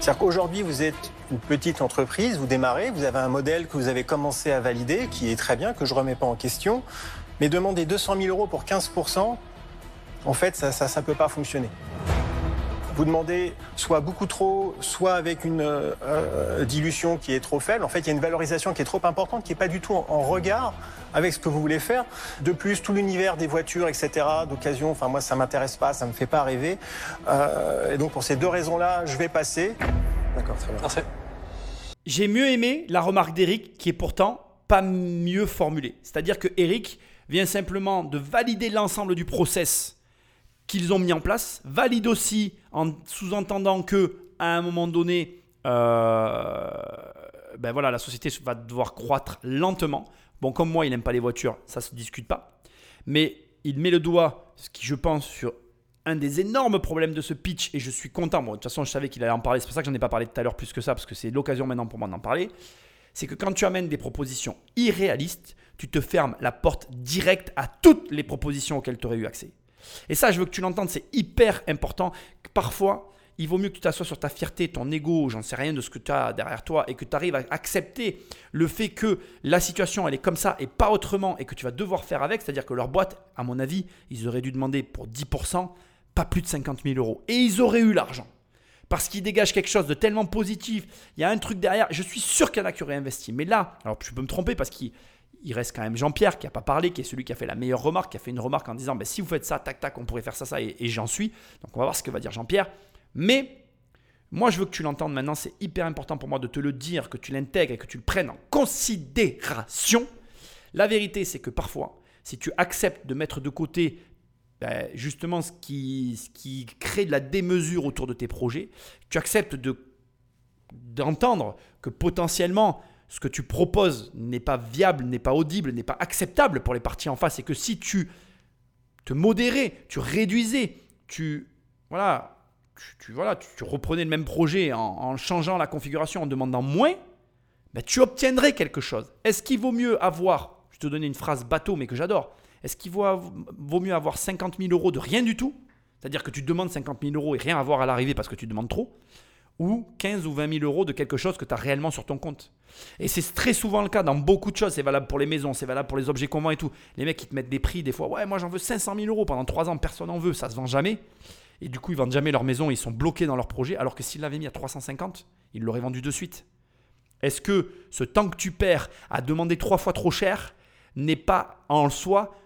C'est-à-dire qu'aujourd'hui, vous êtes une petite entreprise, vous démarrez, vous avez un modèle que vous avez commencé à valider, qui est très bien, que je ne remets pas en question, mais demander 200 000 euros pour 15% en fait, ça ne peut pas fonctionner. Vous demandez soit beaucoup trop, soit avec une euh, euh, dilution qui est trop faible. En fait, il y a une valorisation qui est trop importante, qui n'est pas du tout en, regard avec ce que vous voulez faire. De plus, tout l'univers des voitures, etc., d'occasion, enfin moi, ça m'intéresse pas, ça me fait pas rêver. Euh, et donc, pour ces deux raisons-là, je vais passer. D'accord, très bien. Merci. J'ai mieux aimé la remarque d'Eric qui est pourtant pas mieux formulée. C'est-à-dire que Eric vient simplement de valider l'ensemble du process qu'ils ont mis en place, valide aussi en sous-entendant que à un moment donné, euh, ben voilà, la société va devoir croître lentement. Bon, comme moi, il n'aime pas les voitures, ça se discute pas. Mais il met le doigt, ce qui je pense, sur un des énormes problèmes de ce pitch, et je suis content. Bon, de toute façon, je savais qu'il allait en parler, c'est pour ça que j'en ai pas parlé tout à l'heure plus que ça, parce que c'est l'occasion maintenant pour moi d'en parler. C'est que quand tu amènes des propositions irréalistes, tu te fermes la porte directe à toutes les propositions auxquelles tu aurais eu accès. Et ça, je veux que tu l'entendes, c'est hyper important. Parfois, il vaut mieux que tu t'assoies sur ta fierté, ton ego, j'en sais rien de ce que tu as derrière toi, et que tu arrives à accepter le fait que la situation, elle est comme ça et pas autrement, et que tu vas devoir faire avec. C'est-à-dire que leur boîte, à mon avis, ils auraient dû demander pour 10%, pas plus de 50 000 euros. Et ils auraient eu l'argent. Parce qu'ils dégagent quelque chose de tellement positif. Il y a un truc derrière. Je suis sûr qu'il y en a qui auraient investi. Mais là, alors je peux me tromper parce qu'il il reste quand même Jean-Pierre qui n'a pas parlé, qui est celui qui a fait la meilleure remarque, qui a fait une remarque en disant ben, si vous faites ça, tac, tac, on pourrait faire ça, ça, et, et j'en suis. Donc on va voir ce que va dire Jean-Pierre. Mais moi, je veux que tu l'entendes maintenant. C'est hyper important pour moi de te le dire, que tu l'intègres et que tu le prennes en considération. La vérité, c'est que parfois, si tu acceptes de mettre de côté ben, justement ce qui, ce qui crée de la démesure autour de tes projets, tu acceptes de d'entendre que potentiellement ce que tu proposes n'est pas viable, n'est pas audible, n'est pas acceptable pour les parties en face et que si tu te modérais, tu réduisais, tu voilà, tu, voilà, tu, reprenais le même projet en, changeant la configuration, en demandant moins, ben, tu obtiendrais quelque chose. Est-ce qu'il vaut mieux avoir, je te donnais une phrase bateau mais que j'adore, est-ce qu'il vaut, vaut mieux avoir 50 000 euros de rien du tout, c'est-à-dire que tu demandes 50 000 euros et rien avoir à l'arrivée parce que tu demandes trop, ou 15 ou 20 000 euros de quelque chose que tu as réellement sur ton compte. Et c'est très souvent le cas dans beaucoup de choses. C'est valable pour les maisons, c'est valable pour les objets qu'on vend et tout. Les mecs, ils te mettent des prix des fois. Ouais, moi j'en veux 500 000 euros. Pendant 3 ans, personne n'en veut. Ça se vend jamais. Et du coup, ils vendent jamais leur maison. Ils sont bloqués dans leur projet. Alors que s'ils l'avaient mis à 350, ils l'auraient vendu de suite. Est-ce que ce temps que tu perds à demander trois fois trop cher n'est pas en soi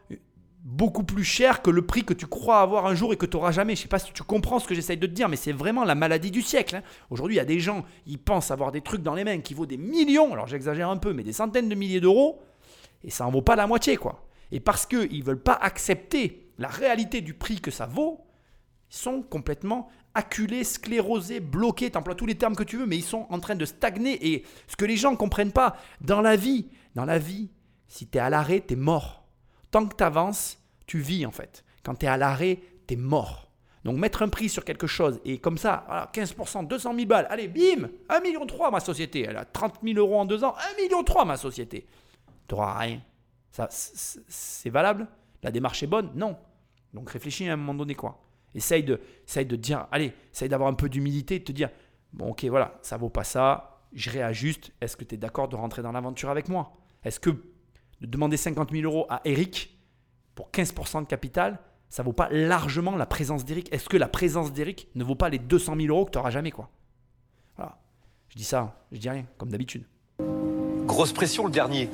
beaucoup plus cher que le prix que tu crois avoir un jour et que tu n'auras jamais. Je sais pas si tu comprends ce que j'essaye de te dire, mais c'est vraiment la maladie du siècle. hein. Aujourd'hui, il y a des gens, ils pensent avoir des trucs dans les mains qui vaut des millions, alors j'exagère un peu, mais des centaines de milliers d'euros, et ça en vaut pas la moitié, quoi. Et parce qu'ils ne veulent pas accepter la réalité du prix que ça vaut, ils sont complètement acculés, sclérosés, bloqués, t'emploies tous les termes que tu veux, mais ils sont en train de stagner. Et ce que les gens ne comprennent pas, dans la vie, dans la vie, si tu es à l'arrêt, tu es mort. Tant que tu avances, tu vis en fait. Quand tu es à l'arrêt, tu es mort. Donc mettre un prix sur quelque chose et comme ça, voilà, 15%, 200 000 balles, allez, bim, 1,3 million ma société. Elle a 30 000 euros en deux ans, 1,3 million ma société. Tu n'auras rien. Ça, c'est valable? La démarche est bonne? Non. Donc réfléchis à un moment donné quoi. Essaye de, essaye de dire, allez, essaye d'avoir un peu d'humilité, de te dire, bon ok voilà, ça vaut pas ça, je réajuste, est-ce que tu es d'accord de rentrer dans l'aventure avec moi? Est-ce que de demander 50 000 euros à Eric pour 15% de capital, ça vaut pas largement la présence d'Eric Est-ce que la présence d'Eric ne vaut pas les 200 000 euros que tu n'auras jamais quoi? Voilà. Je dis ça, je dis rien, comme d'habitude. Grosse pression le dernier.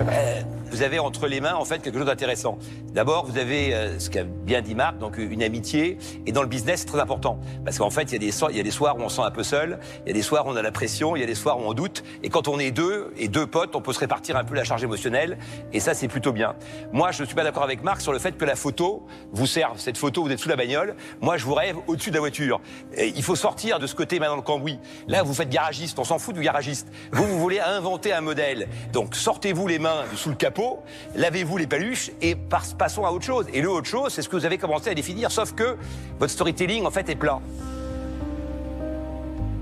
Euh, vous avez entre les mains en fait quelque chose d'intéressant. D'abord, vous avez euh, ce qu'a bien dit Marc, donc une amitié. Et dans le business, c'est très important parce qu'en fait, il y a des soirs, où on se sent un peu seul, il y a des soirs où on a la pression, il y a des soirs où on doute. Et quand on est deux et deux potes, on peut se répartir un peu la charge émotionnelle. Et ça, c'est plutôt bien. Moi, je ne suis pas d'accord avec Marc sur le fait que la photo vous serve. Cette photo, vous êtes sous la bagnole. Moi, je vous rêve au-dessus de la voiture. Il faut sortir de ce côté maintenant le cambouis. Là, vous faites garagiste. On s'en fout du garagiste. Vous, vous voulez inventer un modèle. Donc, sortez-vous les mains sous le capot, lavez-vous les paluches et passons à autre chose. Et le autre chose, c'est ce que vous avez commencé à définir, sauf que votre storytelling, en fait, est plat.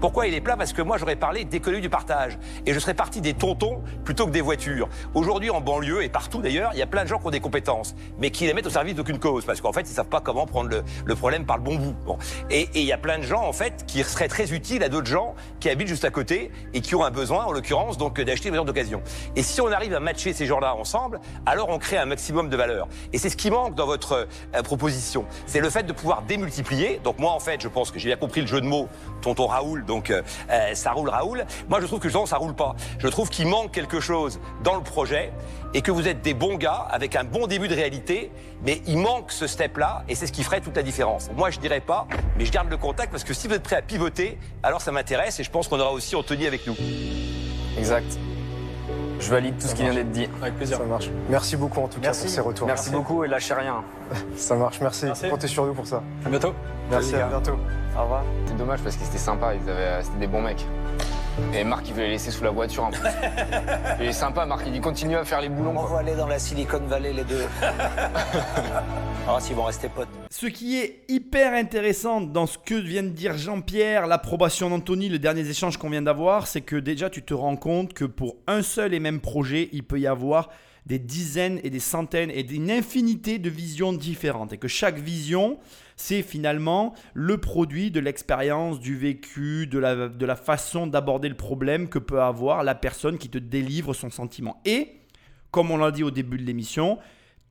Pourquoi il est plat? Parce que moi, j'aurais parlé d'économie du partage. Et je serais parti des tontons plutôt que des voitures. Aujourd'hui, en banlieue et partout d'ailleurs, il y a plein de gens qui ont des compétences, mais qui les mettent au service d'aucune cause. Parce qu'en fait, ils savent pas comment prendre le, problème par le bon bout. Et, il y a plein de gens, en fait, qui seraient très utiles à d'autres gens qui habitent juste à côté et qui ont un besoin, en l'occurrence, donc d'acheter une voiture d'occasion. Et si on arrive à matcher ces gens-là ensemble, alors on crée un maximum de valeur. Et c'est ce qui manque dans votre euh, proposition. C'est le fait de pouvoir démultiplier. Donc moi, en fait, je pense que j'ai bien compris le jeu de mots, tonton Raoul euh, euh, ça roule Raoul. Moi, je trouve que justement, ça roule pas. Je trouve qu'il manque quelque chose dans le projet et que vous êtes des bons gars avec un bon début de réalité, mais il manque ce step-là et c'est ce qui ferait toute la différence. Moi, je dirais pas, mais je garde le contact parce que si vous êtes prêt à pivoter, alors ça m'intéresse et je pense qu'on aura aussi Anthony avec nous. Exact. Je valide tout ce qui vient d'être dit. Avec plaisir. Ça marche. Merci beaucoup en tout cas pour ces retours. Merci, beaucoup et lâchez rien. ça marche, merci. Merci. Comptez sur nous pour ça. À bientôt. Merci, à bientôt. Au revoir. C'est dommage parce que c'était sympa, ils avaient- c'était des bons mecs. Et Marc, il veut les laisser sous la voiture en plus. il est sympa, Marc, il dit continue à faire les boulons. On va aller dans la Silicon Valley les deux. Ah, s'ils vont rester potes. Ce qui est hyper intéressant dans ce que vient de dire Jean-Pierre, l'approbation d'Anthony, les derniers échanges qu'on vient d'avoir, c'est que déjà tu te rends compte que pour un seul et même projet, il peut y avoir des dizaines et des centaines et une infinité de visions différentes. Et que chaque vision, c'est finalement le produit de l'expérience, du vécu, de la, de la façon d'aborder le problème que peut avoir la personne qui te délivre son sentiment. Et, comme on l'a dit au début de l'émission,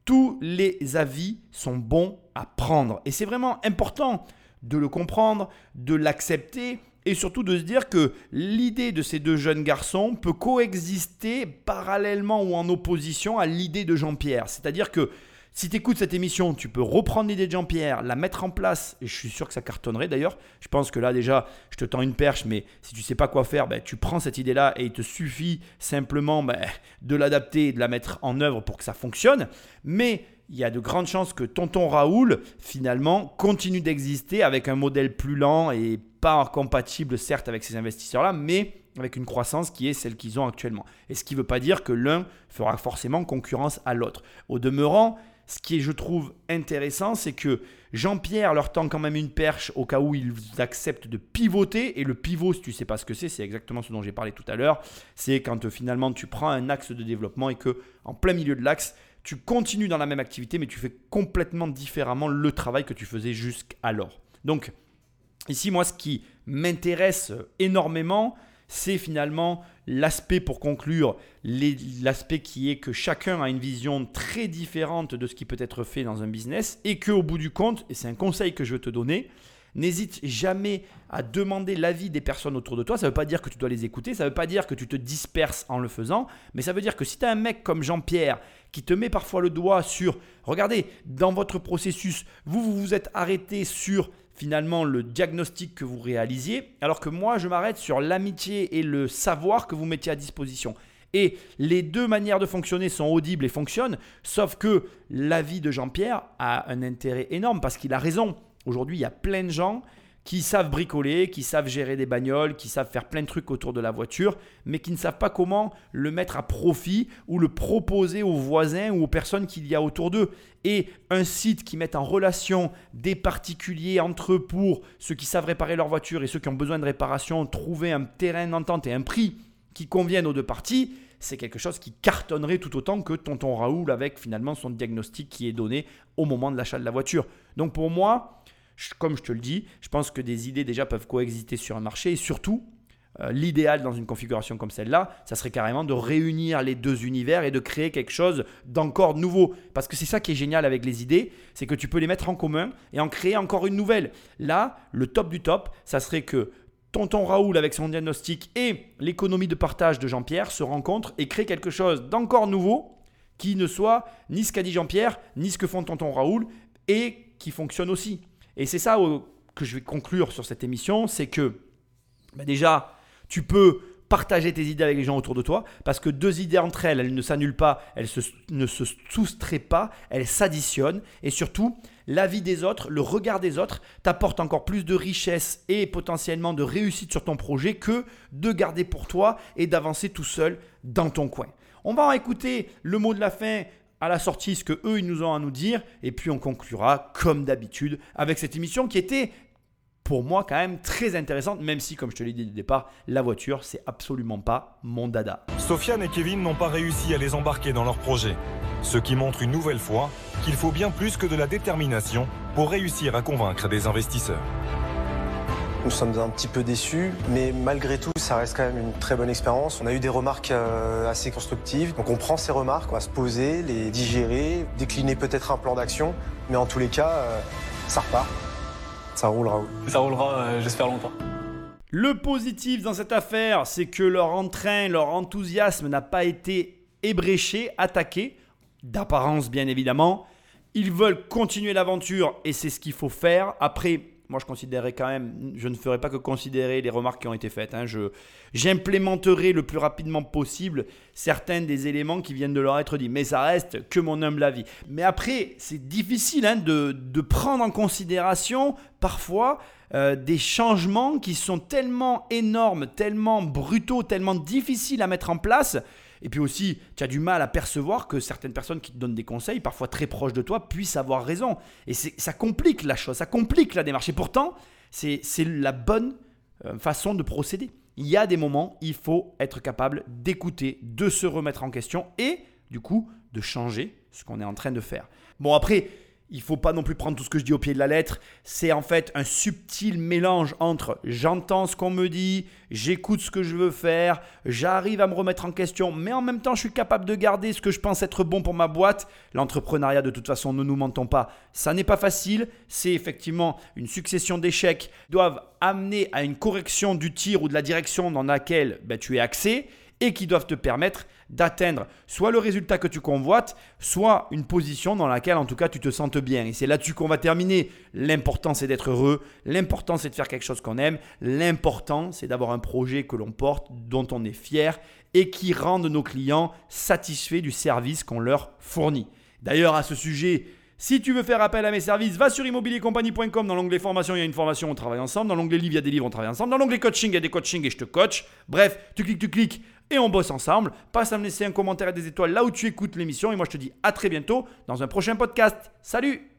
tous les avis sont bons à prendre. Et c'est vraiment important de le comprendre, de l'accepter et surtout de se dire que l'idée de ces deux jeunes garçons peut coexister parallèlement ou en opposition à l'idée de Jean-Pierre. C'est-à-dire que si tu écoutes cette émission, tu peux reprendre l'idée de Jean-Pierre, la mettre en place, et je suis sûr que ça cartonnerait d'ailleurs. Je pense que là déjà, je te tends une perche, mais si tu sais pas quoi faire, ben, tu prends cette idée-là et il te suffit simplement ben, de l'adapter et de la mettre en œuvre pour que ça fonctionne. Mais il y a de grandes chances que tonton Raoul, finalement, continue d'exister avec un modèle plus lent et pas compatible, certes, avec ces investisseurs-là, mais avec une croissance qui est celle qu'ils ont actuellement. Et ce qui ne veut pas dire que l'un fera forcément concurrence à l'autre. Au demeurant, ce qui est, je trouve, intéressant, c'est que Jean-Pierre leur tend quand même une perche au cas où ils acceptent de pivoter. Et le pivot, si tu ne sais pas ce que c'est, c'est exactement ce dont j'ai parlé tout à l'heure. C'est quand euh, finalement tu prends un axe de développement et que en plein milieu de l'axe, tu continues dans la même activité, mais tu fais complètement différemment le travail que tu faisais jusqu'alors. Donc, ici, moi, ce qui m'intéresse énormément, c'est finalement l'aspect, pour conclure, l'aspect qui est que chacun a une vision très différente de ce qui peut être fait dans un business et qu'au bout du compte, et c'est un conseil que je veux te donner, N'hésite jamais à demander l'avis des personnes autour de toi. Ça ne veut pas dire que tu dois les écouter, ça ne veut pas dire que tu te disperses en le faisant, mais ça veut dire que si tu as un mec comme Jean-Pierre qui te met parfois le doigt sur, regardez, dans votre processus, vous vous, vous êtes arrêté sur finalement le diagnostic que vous réalisiez, alors que moi je m'arrête sur l'amitié et le savoir que vous mettiez à disposition. Et les deux manières de fonctionner sont audibles et fonctionnent, sauf que l'avis de Jean-Pierre a un intérêt énorme parce qu'il a raison. Aujourd'hui, il y a plein de gens qui savent bricoler, qui savent gérer des bagnoles, qui savent faire plein de trucs autour de la voiture, mais qui ne savent pas comment le mettre à profit ou le proposer aux voisins ou aux personnes qu'il y a autour d'eux. Et un site qui met en relation des particuliers entre eux pour ceux qui savent réparer leur voiture et ceux qui ont besoin de réparation, trouver un terrain d'entente et un prix qui conviennent aux deux parties, c'est quelque chose qui cartonnerait tout autant que tonton Raoul avec finalement son diagnostic qui est donné au moment de l'achat de la voiture. Donc pour moi, comme je te le dis, je pense que des idées déjà peuvent coexister sur un marché et surtout, euh, l'idéal dans une configuration comme celle-là, ça serait carrément de réunir les deux univers et de créer quelque chose d'encore nouveau. Parce que c'est ça qui est génial avec les idées, c'est que tu peux les mettre en commun et en créer encore une nouvelle. Là, le top du top, ça serait que Tonton Raoul avec son diagnostic et l'économie de partage de Jean-Pierre se rencontrent et créent quelque chose d'encore nouveau qui ne soit ni ce qu'a dit Jean-Pierre, ni ce que font Tonton Raoul et qui fonctionne aussi. Et c'est ça que je vais conclure sur cette émission, c'est que bah déjà, tu peux partager tes idées avec les gens autour de toi, parce que deux idées entre elles, elles ne s'annulent pas, elles ne se soustraient pas, elles s'additionnent, et surtout, l'avis des autres, le regard des autres t'apporte encore plus de richesse et potentiellement de réussite sur ton projet que de garder pour toi et d'avancer tout seul dans ton coin. On va en écouter le mot de la fin à la sortie, ce que eux ils nous ont à nous dire, et puis on conclura comme d'habitude avec cette émission qui était pour moi quand même très intéressante, même si, comme je te l'ai dit au départ, la voiture, c'est absolument pas mon dada. Sofiane et Kevin n'ont pas réussi à les embarquer dans leur projet, ce qui montre une nouvelle fois qu'il faut bien plus que de la détermination pour réussir à convaincre des investisseurs. Nous sommes un petit peu déçus, mais malgré tout, ça reste quand même une très bonne expérience. On a eu des remarques euh, assez constructives, donc on prend ces remarques, on va se poser, les digérer, décliner peut-être un plan d'action, mais en tous les cas, euh, ça repart. Ça roulera. Ça roulera, euh, j'espère longtemps. Le positif dans cette affaire, c'est que leur entrain, leur enthousiasme n'a pas été ébréché, attaqué, d'apparence bien évidemment. Ils veulent continuer l'aventure et c'est ce qu'il faut faire. Après, moi je considérerais quand même, je ne ferai pas que considérer les remarques qui ont été faites. Hein. Je, j'implémenterai le plus rapidement possible certains des éléments qui viennent de leur être dit. Mais ça reste que mon humble avis. Mais après, c'est difficile hein, de, de, prendre en considération parfois euh, des changements qui sont tellement énormes, tellement brutaux, tellement difficiles à mettre en place et puis aussi, tu as du mal à percevoir que certaines personnes qui te donnent des conseils, parfois très proches de toi, puissent avoir raison. Et ça complique la chose, ça complique la démarche. Et pourtant, c'est la bonne euh, façon de procéder. Il y a des moments, il faut être capable d'écouter, de se remettre en question et du coup de changer ce qu'on est en train de faire. Bon après, il faut pas non plus prendre tout ce que je dis au pied de la lettre. C'est en fait un subtil mélange entre j'entends ce qu'on me dit, j'écoute ce que je veux faire, j'arrive à me remettre en question, mais en même temps je suis capable de garder ce que je pense être bon pour ma boîte. L'entrepreneuriat de toute façon, ne nous mentons pas, ça n'est pas facile. C'est effectivement une succession d'échecs qui doivent amener à une correction du tir ou de la direction dans laquelle ben, tu es axé et qui doivent te permettre d'atteindre soit le résultat que tu convoites, soit une position dans laquelle en tout cas tu te sentes bien. Et c'est là-dessus qu'on va terminer. L'important c'est d'être heureux, l'important c'est de faire quelque chose qu'on aime, l'important c'est d'avoir un projet que l'on porte, dont on est fier et qui rende nos clients satisfaits du service qu'on leur fournit. D'ailleurs à ce sujet, si tu veux faire appel à mes services, va sur immobiliercompagnie.com. Dans l'onglet formation, il y a une formation, on travaille ensemble. Dans l'onglet livre, il y a des livres, on travaille ensemble. Dans l'onglet coaching, il y a des coachings et je te coach. Bref, tu cliques, tu cliques et on bosse ensemble. Passe à me laisser un commentaire et des étoiles là où tu écoutes l'émission. Et moi, je te dis à très bientôt dans un prochain podcast. Salut